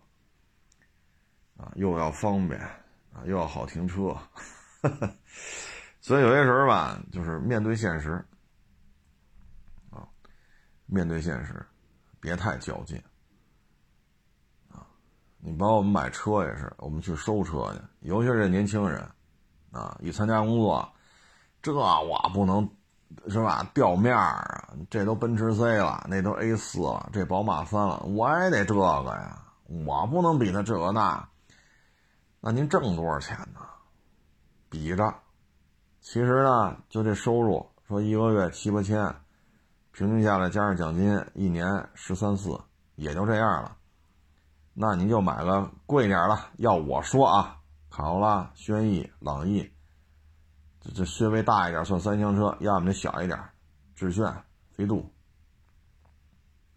啊，又要方便啊，又要好停车，所以有些时候吧，就是面对现实啊，面对现实。别太较劲，啊！你包括我们买车也是，我们去收车去，尤其是年轻人，啊，一参加工作，这我不能，是吧？掉面儿啊！这都奔驰 C 了，那都 A 四了，这宝马三了，我也得这个呀！我不能比他这个那。那您挣多少钱呢？比着，其实呢，就这收入，说一个月七八千。平均下来加上奖金，一年十三四，也就这样了。那您就买个贵点了。要我说啊，卡罗拉、轩逸、朗逸，这这稍微大一点算三厢车，要么就小一点，致炫、飞度，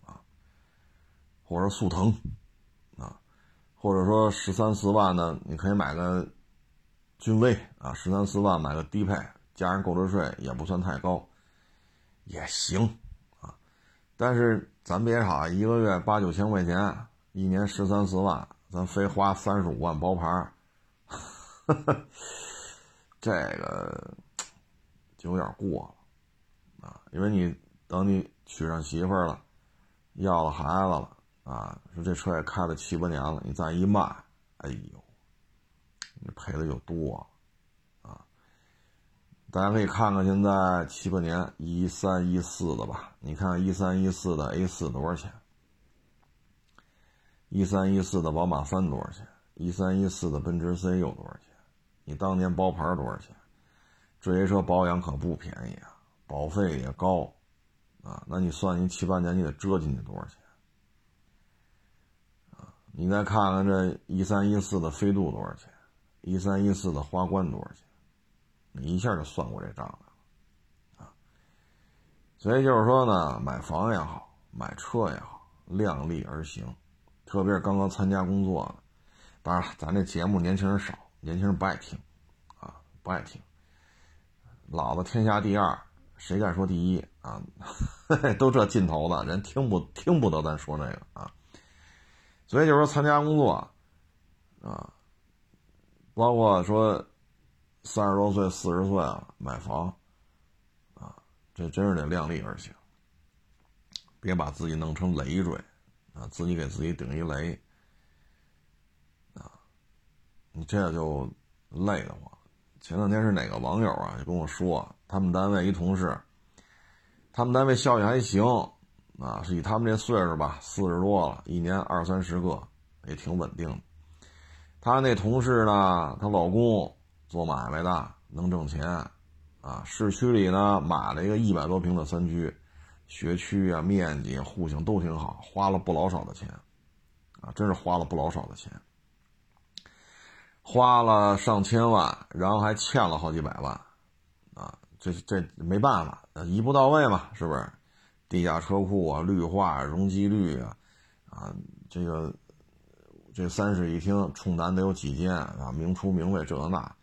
啊，或者速腾，啊，或者说十三四万的，你可以买个君威啊，十三四万买个低配，加上购置税也不算太高，也行啊。但是咱别傻，一个月八九千块钱，一年十三四万，咱非花三十五万包牌。这个就有点过了啊，因为你等你娶上媳妇了，要了孩子了啊，说这车也开了七八年了，你再一卖，哎呦，你赔的就多啊！大家可以看看现在七八年一三一四的吧，你看一三一四的 A 四多少钱？一三一四的宝马三多少钱？一三一四的奔驰 C 又多少钱？你当年包牌多少钱？这些车保养可不便宜啊，保费也高，啊，那你算你七八年你得折进去多少钱？啊，你再看看这一三一四的飞度多少钱？一三一四的花冠多少钱？你一下就算过这账了，啊，所以就是说呢，买房也好，买车也好，量力而行，特别是刚刚参加工作的，当然，咱这节目年轻人少。年轻人不爱听，啊，不爱听。老子天下第二，谁敢说第一啊？都这劲头子，人听不听不得咱说这个啊。所以就是说，参加工作，啊，包括说三十多岁、四十岁啊买房，啊，这真是得量力而行，别把自己弄成累赘，啊，自己给自己顶一雷。你这就累得慌。前两天是哪个网友啊，就跟我说，他们单位一同事，他们单位效益还行，啊，是以他们这岁数吧，四十多了，一年二三十个，也挺稳定的。他那同事呢，她老公做买卖的，能挣钱，啊，市区里呢买了一个一百多平的三居，学区啊、面积、户型都挺好，花了不老少的钱，啊，真是花了不老少的钱。花了上千万，然后还欠了好几百万，啊，这这没办法，一步到位嘛，是不是？地下车库啊，绿化、容积率啊，啊，这个这三室一厅，冲南得有几间啊？明厨明卫这那，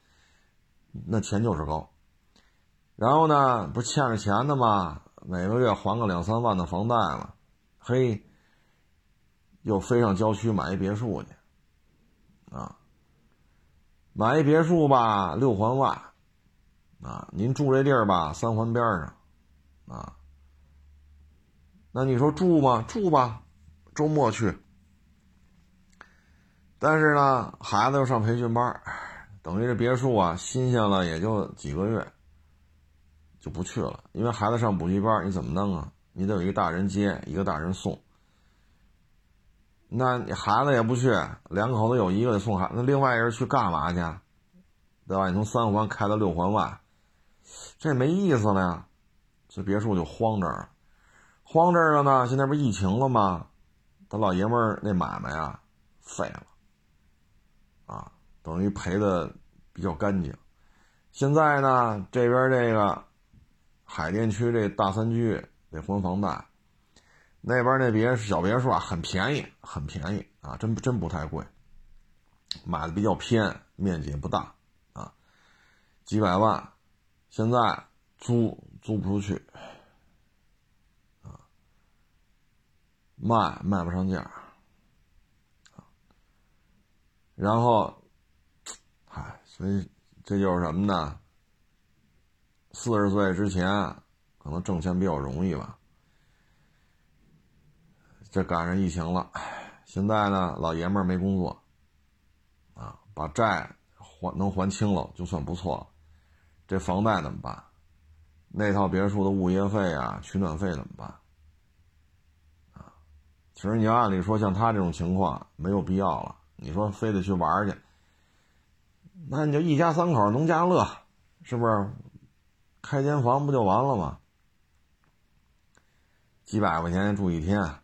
那钱就是高。然后呢，不欠着钱的吗？每个月还个两三万的房贷了，嘿，又飞上郊区买一别墅去，啊。买一别墅吧，六环外，啊，您住这地儿吧，三环边上，啊，那你说住吗？住吧，周末去。但是呢，孩子要上培训班，等于这别墅啊，新鲜了也就几个月，就不去了。因为孩子上补习班，你怎么弄啊？你得有一个大人接，一个大人送。那你孩子也不去，两口子有一个得送孩子，那另外一人去干嘛去？对吧？你从三环开到六环外，这没意思了呀。这别墅就荒这儿了，荒这儿了呢。现在不疫情了吗？他老爷们儿那买卖啊，废了，啊，等于赔的比较干净。现在呢，这边这个海淀区这大三居得还房贷。那边那别小别墅啊，很便宜，很便宜啊，真真不太贵。买的比较偏，面积也不大啊，几百万，现在租租不出去，啊，卖卖不上价，然后，嗨，所以这就是什么呢？四十岁之前可能挣钱比较容易吧。这赶上疫情了，现在呢，老爷们儿没工作，啊，把债还能还清了就算不错了。这房贷怎么办？那套别墅的物业费啊、取暖费怎么办？啊，其实你要按理说，像他这种情况没有必要了。你说非得去玩去，那你就一家三口农家乐，是不是？开间房不就完了吗？几百块钱住一天。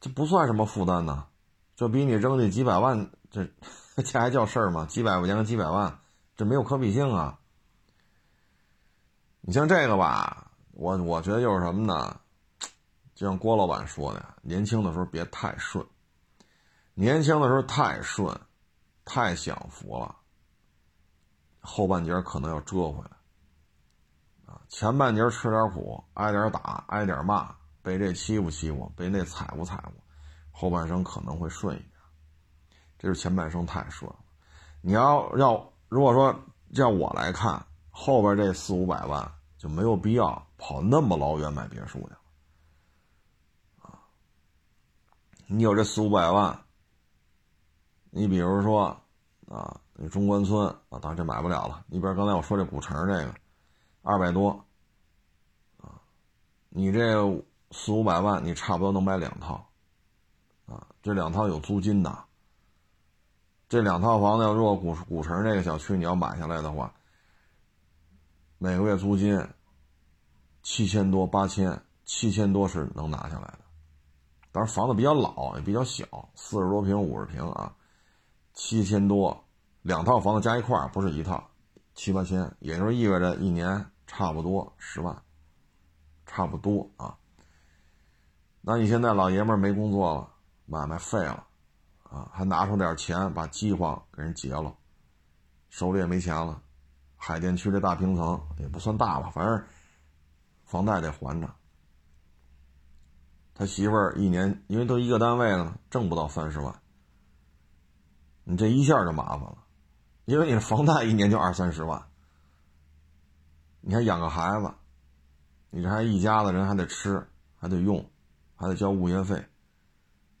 这不算什么负担呢，这比你扔那几百万，这这还叫事儿吗？几百块钱和几百万，这没有可比性啊！你像这个吧，我我觉得就是什么呢？就像郭老板说的，年轻的时候别太顺，年轻的时候太顺，太享福了，后半截可能要折回来。啊，前半截吃点苦，挨点打，挨点骂，被这欺负欺负，被那踩不踩不，后半生可能会顺一点。这是前半生太顺了。你要要如果说叫我来看，后边这四五百万就没有必要跑那么老远买别墅去了。啊。你有这四五百万，你比如说啊，那中关村啊，当然这买不了了。你比如刚才我说这古城这个，二百多，啊，你这四五百万，你差不多能买两套，啊，这两套有租金的。这两套房子要如果古古城这个小区你要买下来的话，每个月租金七千多八千，七千多是能拿下来的。当然房子比较老，也比较小，四十多平、五十平啊，七千多，两套房子加一块不是一套，七八千，也就是意味着一年差不多十万，差不多啊。那你现在老爷们儿没工作了，买卖废了，啊，还拿出点钱把饥荒给人结了，手里也没钱了，海淀区这大平层也不算大吧，反正房贷得还着。他媳妇儿一年，因为都一个单位呢，挣不到三十万。你这一下就麻烦了，因为你的房贷一年就二三十万，你还养个孩子，你这还一家子人还得吃，还得用，还得交物业费，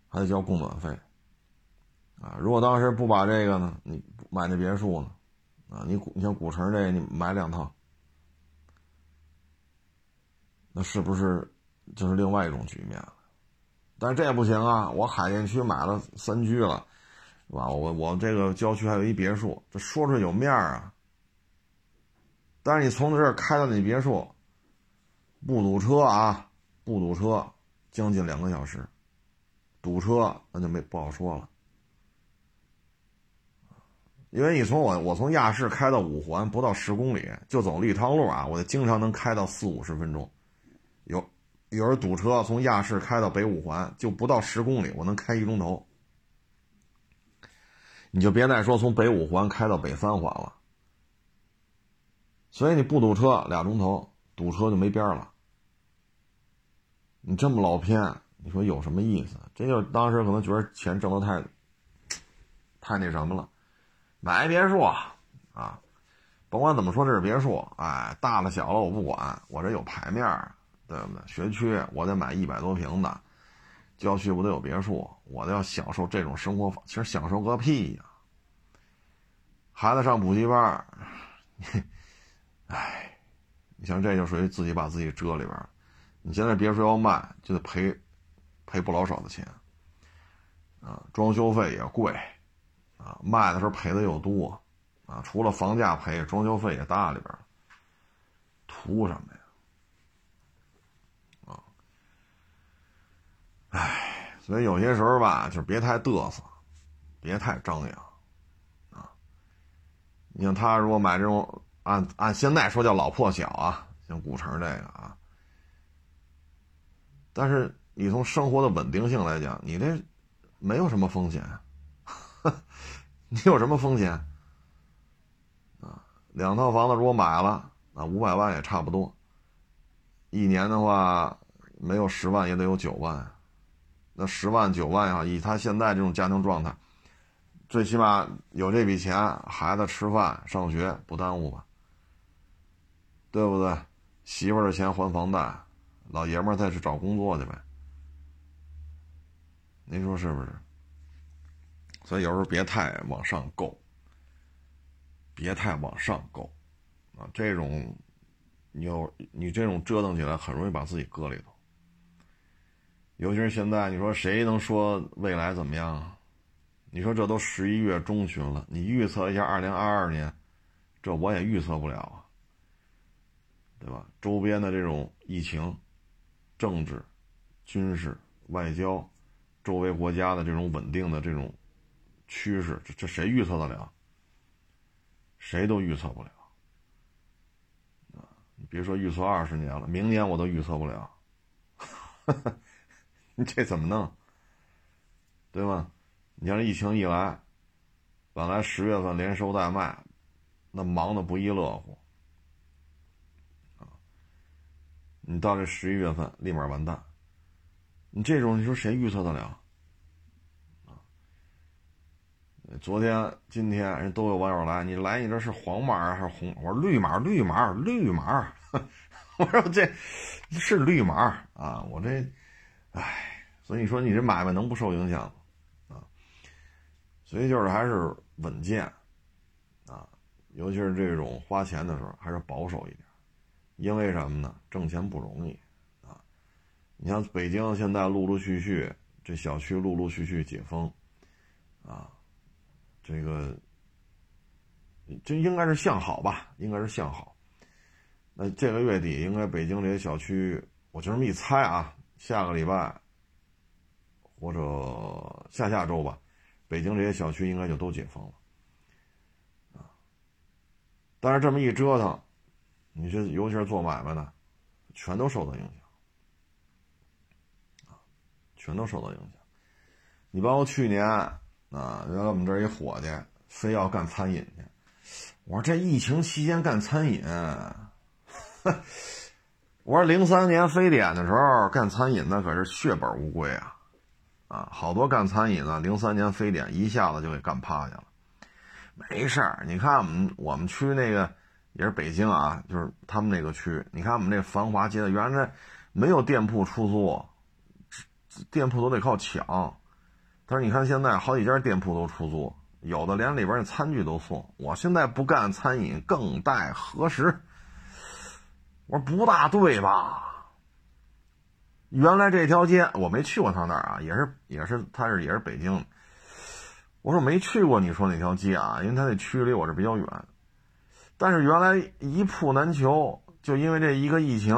还得交供暖费。啊，如果当时不把这个呢，你买那别墅呢，啊，你你像古城这，你买两套，那是不是？就是另外一种局面了，但是这也不行啊！我海淀区买了三居了，是吧？我我这个郊区还有一别墅，这说出来有面儿啊。但是你从这开到你别墅，不堵车啊，不堵车，将近两个小时；堵车那就没不好说了。因为你从我我从亚市开到五环不到十公里，就走立汤路啊，我就经常能开到四五十分钟，有。有人堵车，从亚市开到北五环就不到十公里，我能开一钟头。你就别再说从北五环开到北三环了。所以你不堵车俩钟头，堵车就没边了。你这么老偏，你说有什么意思？这就当时可能觉得钱挣的太，太那什么了，买别墅啊，甭管怎么说这是别墅，哎，大了小了我不管，我这有牌面儿对不对？学区我得买一百多平的，郊区我得有别墅，我都要享受这种生活其实享受个屁呀！孩子上补习班，哎，你像这就属于自己把自己折里边儿。你现在别说要卖，就得赔赔不老少的钱啊，装修费也贵啊，卖的时候赔的又多啊，除了房价赔，装修费也大里边儿，图什么呀？啊唉，所以有些时候吧，就别太嘚瑟，别太张扬，啊。你像他如果买这种按按现在说叫老破小啊，像古城这个啊，但是你从生活的稳定性来讲，你这没有什么风险，你有什么风险？啊，两套房子如果买了，那五百万也差不多，一年的话没有十万也得有九万。那十万九万啊，以他现在这种家庭状态，最起码有这笔钱，孩子吃饭上学不耽误吧？对不对？媳妇的钱还房贷，老爷们儿再去找工作去呗。您说是不是？所以有时候别太往上够，别太往上够，啊，这种，你有你这种折腾起来，很容易把自己搁里头。尤其是现在，你说谁能说未来怎么样啊？你说这都十一月中旬了，你预测一下二零二二年，这我也预测不了啊，对吧？周边的这种疫情、政治、军事、外交，周围国家的这种稳定的这种趋势，这这谁预测得了？谁都预测不了啊！你别说预测二十年了，明年我都预测不了。你这怎么弄？对吗？你像疫情一来，本来十月份连收带卖，那忙的不亦乐乎啊！你到这十一月份，立马完蛋。你这种，你说谁预测得了？啊！昨天、今天人都有网友来，你来，你这是黄码还是红？我说绿码，绿码，绿码。我说这是绿码啊！我这，唉，所以你说你这买卖能不受影响吗？啊！所以就是还是稳健啊，尤其是这种花钱的时候，还是保守一点，因为什么呢？挣钱不容易啊。你像北京现在陆陆续续，这小区陆陆续续解封，啊，这个这应该是向好吧？应该是向好。那这个月底应该北京这些小区，我就这么一猜啊，下个礼拜或者下下周吧，北京这些小区应该就都解封了，啊。但是这么一折腾，你这尤其是做买卖的，全都受到影响。全都受到影响。你包括去年啊，原来我们这儿一伙计非要干餐饮去，我说这疫情期间干餐饮，我说零三年非典的时候干餐饮那可是血本无归啊，啊，好多干餐饮的零三年非典一下子就给干趴下了。没事儿，你看我们我们区那个也是北京啊，就是他们那个区，你看我们那繁华街的，原来没有店铺出租。店铺都得靠抢，但是你看现在好几家店铺都出租，有的连里边的餐具都送。我现在不干餐饮，更待何时？我说不大对吧？原来这条街我没去过他那儿啊，也是也是他是也是北京。我说没去过你说那条街啊，因为他那区离我这比较远。但是原来一铺难求，就因为这一个疫情，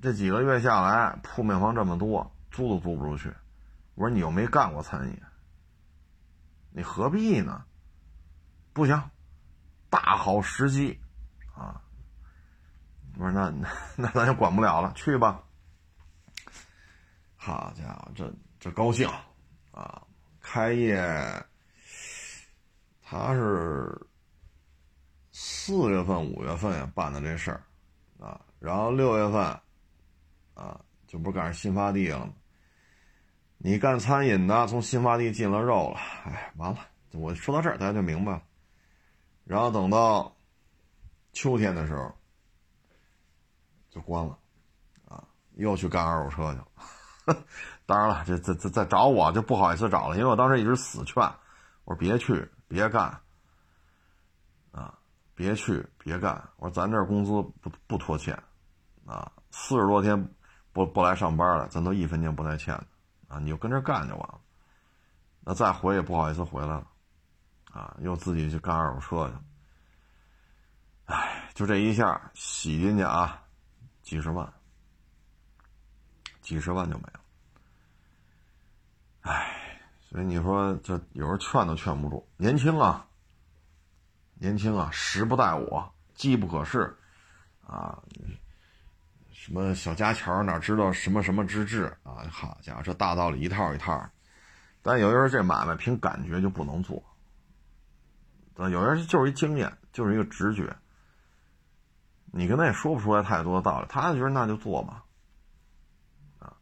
这几个月下来铺面房这么多。租都租不出去，我说你又没干过餐饮，你何必呢？不行，大好时机啊！我说那那咱就管不了了，去吧。好家伙，这这高兴啊！开业，他是四月份、五月份办的这事儿啊，然后六月份啊，就不赶上新发地了？你干餐饮的，从新发地进了肉了，哎，完了！我说到这儿，大家就明白了。然后等到秋天的时候，就关了，啊，又去干二手车去了。当然了，这这这再找我就不好意思找了，因为我当时一直死劝，我说别去，别干，别去，别干。我说咱这工资不不拖欠，啊，四十多天不不来上班了，咱都一分钱不带欠的。啊，你就跟这干就完了，那再回也不好意思回来了，啊，又自己去干二手车去，哎，就这一下洗进去啊，几十万，几十万就没了，哎，所以你说这有时候劝都劝不住，年轻啊，年轻啊，时不待我，机不可失，啊。什么小家巧哪知道什么什么之智啊？好家伙，这大道理一套一套。但有些人这买卖凭感觉就不能做，有些人就是一经验，就是一个直觉。你跟他也说不出来太多的道理，他就觉得那就做吧，啊，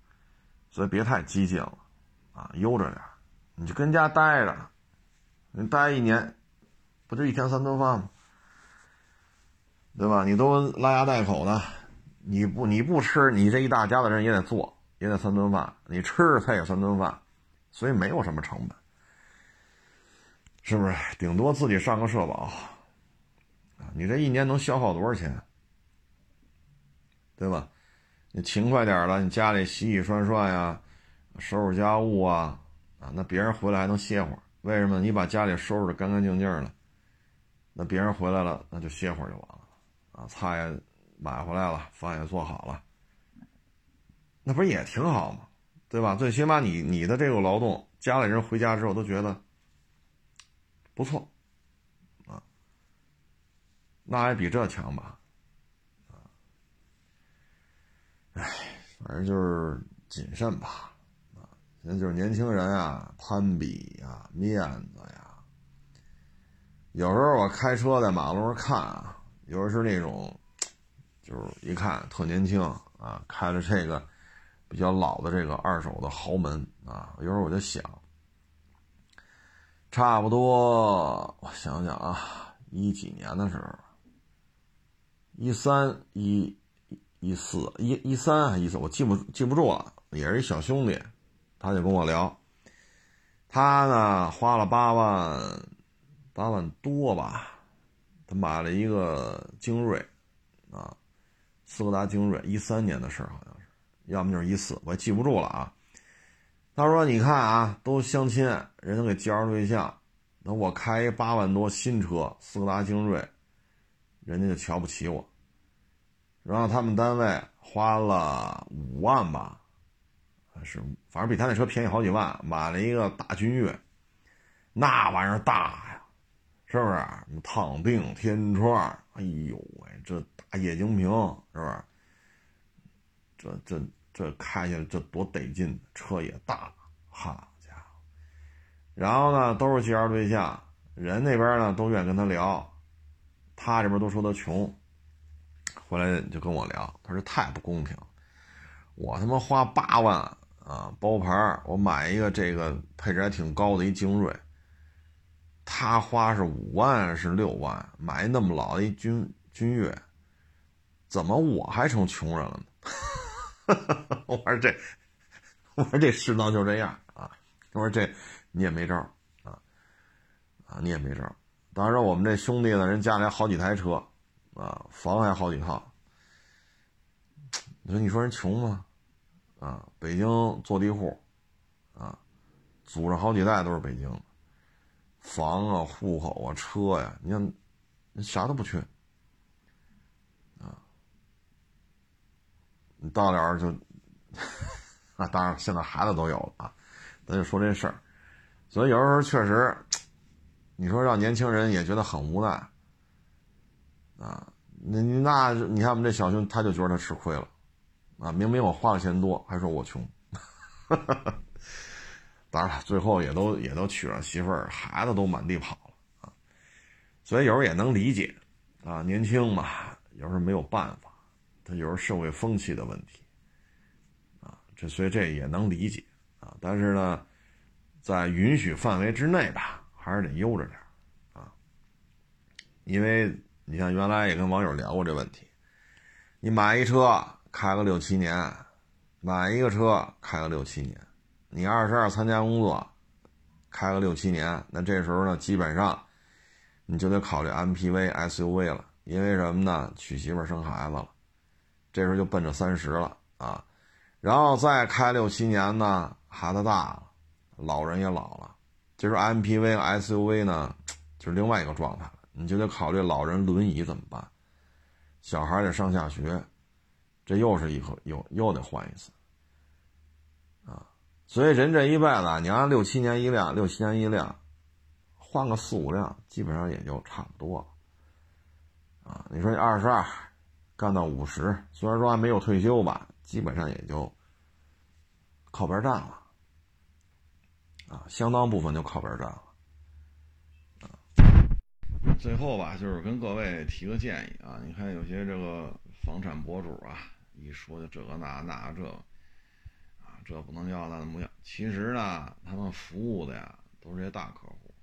所以别太激进了，啊，悠着点你就跟家待着，你待一年，不就一天三顿饭吗？对吧？你都拉家带口的。你不你不吃，你这一大家子人也得做，也得三顿饭。你吃他也三顿饭，所以没有什么成本，是不是？顶多自己上个社保，啊，你这一年能消耗多少钱？对吧？你勤快点了，你家里洗洗涮涮呀，收拾家务啊，啊，那别人回来还能歇会儿。为什么？你把家里收拾的干干净净了，那别人回来了，那就歇会儿就完了，啊，菜。买回来了，饭也做好了，那不是也挺好吗？对吧？最起码你你的这个劳动，家里人回家之后都觉得不错，啊，那还比这强吧？啊，哎，反正就是谨慎吧，啊，现在就是年轻人啊，攀比呀，面子呀。有时候我开车在马路上看啊，有时是那种，就是一看特年轻啊，开着这个比较老的这个二手的豪门啊，有时候我就想，差不多我想想啊，一几年的时候，一三一。一四一一三还一四，我记不记不住了。也是一小兄弟，他就跟我聊，他呢花了八万八万多吧，他买了一个精锐啊，斯柯达精锐，一三年的事儿好像是，要么就是一四，我也记不住了啊。他说：“你看啊，都相亲，人家给介绍对象，那我开一八万多新车斯柯达精锐，人家就瞧不起我。”然后他们单位花了五万吧，还是反正比他那车便宜好几万，买了一个大君越，那玩意儿大呀，是不是？烫定天窗，哎呦喂，这大液晶屏，是不是？这这这开起来这多得劲，车也大，好家伙！然后呢，都是介绍对象，人那边呢都愿意跟他聊，他这边都说他穷。回来就跟我聊，他说太不公平，我他妈花八万啊包牌我买一个这个配置还挺高的一精锐，他花是五万是六万买那么老的一君君越，怎么我还成穷人了呢？我说这，我说这世道就这样啊，我说这你也没招啊，啊你也没招当时我们这兄弟呢，人家里好几台车。啊，房还好几套。你说，你说人穷吗？啊，北京坐地户，啊，祖上好几代都是北京，房啊、户口啊、车呀，你看，啥都不缺。啊，你到了就，啊，当然现在孩子都有了啊，咱就说这事儿。所以有时候确实，你说让年轻人也觉得很无奈。啊，那那你看我们这小兄，他就觉得他吃亏了，啊，明明我花的钱多，还说我穷，哈哈哈当然了，最后也都也都娶上媳妇儿，孩子都满地跑了啊，所以有时候也能理解，啊，年轻嘛，有时候没有办法，他有时候社会风气的问题，啊，这所以这也能理解啊，但是呢，在允许范围之内吧，还是得悠着点啊，因为。你像原来也跟网友聊过这问题，你买一车开个六七年，买一个车开个六七年，你二十二参加工作，开个六七年，那这时候呢，基本上你就得考虑 MPV、SUV 了，因为什么呢？娶媳妇生孩子了，这时候就奔着三十了啊，然后再开六七年呢，孩子大了，老人也老了，这时候 MPV、SUV 呢，就是另外一个状态。你就得考虑老人轮椅怎么办，小孩得上下学，这又是一个又又得换一次，所以人这一辈子，你按六七年一辆，六七年一辆，换个四五辆，基本上也就差不多了，啊，你说你二十二干到五十，虽然说还没有退休吧，基本上也就靠边站了，啊，相当部分就靠边站了。最后吧，就是跟各位提个建议啊，你看有些这个房产博主啊，一说就这个那那这，啊，这不能要那不要。其实呢，他们服务的呀，都是些大客户，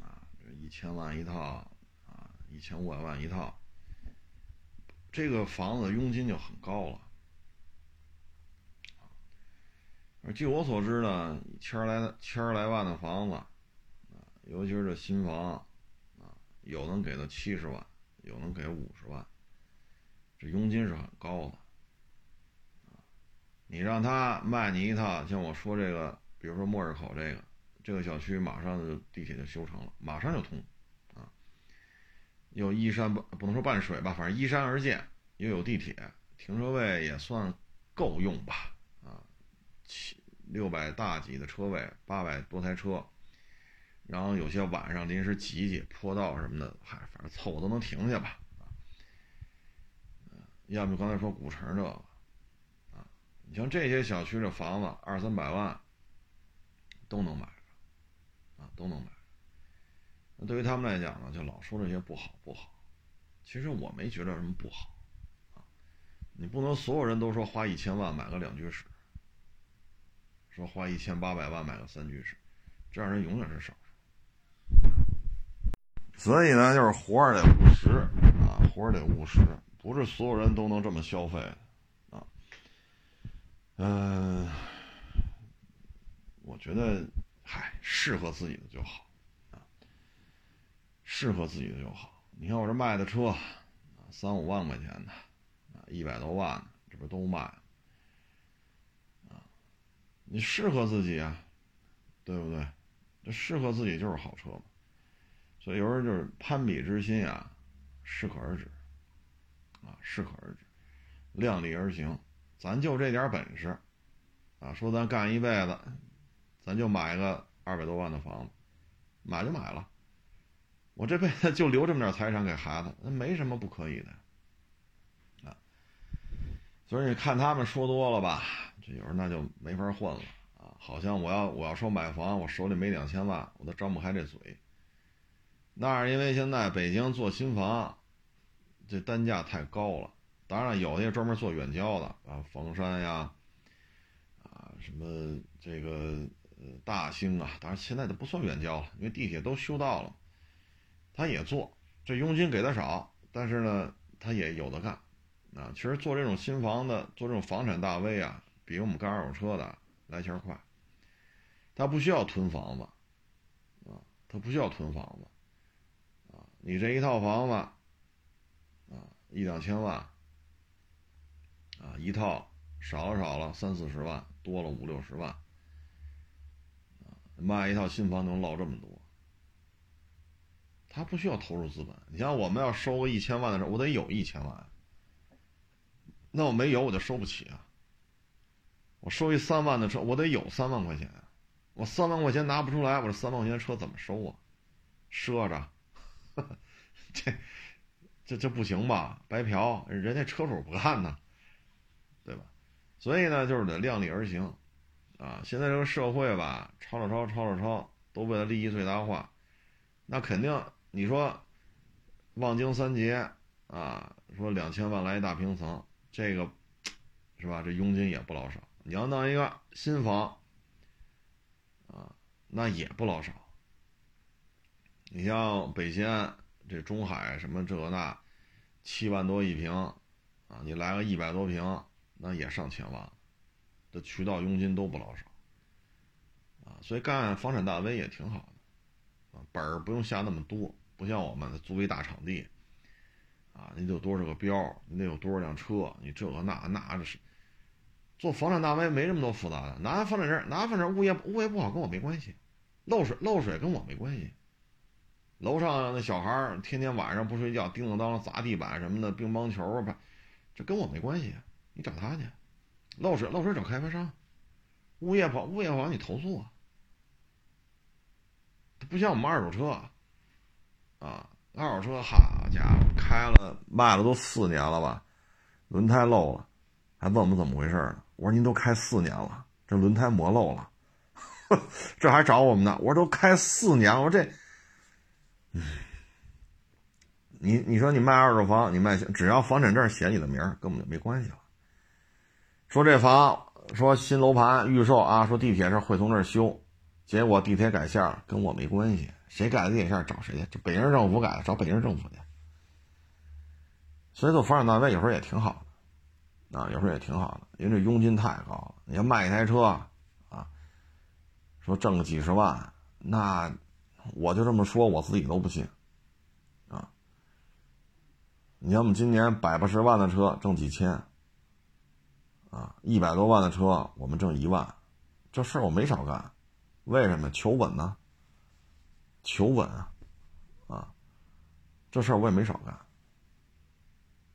啊，这一千万一套，啊，一千五百万一套，这个房子佣金就很高了。而据我所知呢，千来千来万的房子，啊，尤其是这新房。啊有能给到七十万，有能给五十万，这佣金是很高的。你让他卖你一套，像我说这个，比如说末日口这个，这个小区马上就地铁就修成了，马上就通，啊，又依山不不能说半水吧，反正依山而建，又有地铁，停车位也算够用吧，啊，七六百大几的车位，八百多台车。然后有些晚上临时挤挤坡道什么的，嗨，反正凑合都能停下吧。要么刚才说古城这个，你像这些小区的房子，二三百万都能买，啊，都能买。那对于他们来讲呢，就老说这些不好不好。其实我没觉得什么不好，啊，你不能所有人都说花一千万买个两居室，说花一千八百万买个三居室，这样人永远是少数。所以呢，就是活着得务实啊，活着得务实，不是所有人都能这么消费啊。嗯，我觉得，嗨，适合自己的就好啊，适合自己的就好。你看我这卖的车，三五万块钱的，啊，一百多万的，这不都卖？啊，你适合自己啊，对不对？这适合自己就是好车嘛。所以有时候就是攀比之心啊，适可而止，啊，适可而止，量力而行。咱就这点本事，啊，说咱干一辈子，咱就买个二百多万的房子，买就买了。我这辈子就留这么点财产给孩子，那没什么不可以的，啊，所以你看他们说多了吧，这有人那就没法混了啊，好像我要我要说买房，我手里没两千万，我都张不开这嘴。那是因为现在北京做新房，这单价太高了。当然了，有些专门做远郊的啊，房山呀，啊什么这个呃大兴啊，当然现在都不算远郊了，因为地铁都修到了。他也做，这佣金给的少，但是呢，他也有的干，啊，其实做这种新房的，做这种房产大 V 啊，比我们干二手车的来钱快。他不需要囤房子，啊，他不需要囤房子，啊，你这一套房子，啊，一两千万，啊，一套少了少了三四十万，多了五六十万，卖一套新房能捞这么多。他不需要投入资本，你像我们要收个一千万的时候，我得有一千万。那我没有，我就收不起啊。我收一三万的车，我得有三万块钱。我三万块钱拿不出来，我这三万块钱车怎么收啊？赊着，这这这不行吧？白嫖，人家车主不干呢，对吧？所以呢，就是得量力而行啊。现在这个社会吧，抄了抄，抄了抄，都为了利益最大化，那肯定。你说，望京三杰啊，说两千万来一大平层，这个是吧？这佣金也不老少。你要弄一个新房啊，那也不老少。你像北西安这中海什么这那，七万多一平啊，你来个一百多平，那也上千万，这渠道佣金都不老少啊。所以干房产大 V 也挺好的啊，本儿不用下那么多。不像我们租一大场地，啊，你得有多少个标，你得有多少辆车，你这个那那是做房产大 V 没这么多复杂的，拿房产证，拿房产证物业物业不好跟我没关系，漏水漏水跟我没关系，楼上那小孩天天晚上不睡觉，叮叮当当砸地板什么的，乒乓球吧，这跟我没关系，你找他去，漏水漏水找开发商，物业跑物业跑你投诉啊，不像我们二手车。啊，二手车，好家伙，开了卖了都四年了吧，轮胎漏了，还问我们怎么回事呢？我说您都开四年了，这轮胎磨漏了，这还找我们呢？我说都开四年了，我说这，你你说你卖二手房，你卖只要房产证写你的名根本就没关系了。说这房，说新楼盘预售啊，说地铁这会从这儿修，结果地铁改线跟我没关系。谁改的地铁线找谁去？这北京市政府改的，找北京市政府去。所以做房产大 V 有时候也挺好的，啊，有时候也挺好的，因为这佣金太高了。你要卖一台车，啊，说挣个几十万，那我就这么说，我自己都不信，啊。你像我们今年百八十万的车挣几千，啊，一百多万的车我们挣一万，这事儿我没少干，为什么？求稳呢。求稳啊，啊，这事儿我也没少干，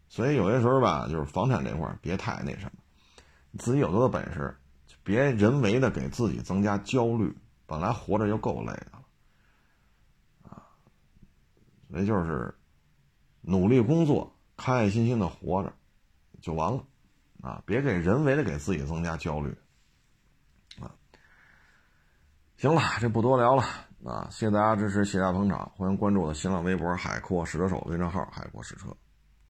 所以有些时候吧，就是房产这块儿别太那什么，自己有多大本事，别人为的给自己增加焦虑，本来活着就够累的了，啊，所以就是努力工作，开开心心的活着就完了，啊，别给人为的给自己增加焦虑，啊，行了，这不多聊了啊，谢谢大家支持，谢谢大家捧场，欢迎关注我的新浪微博“海阔试车手”微信号“海阔试车”。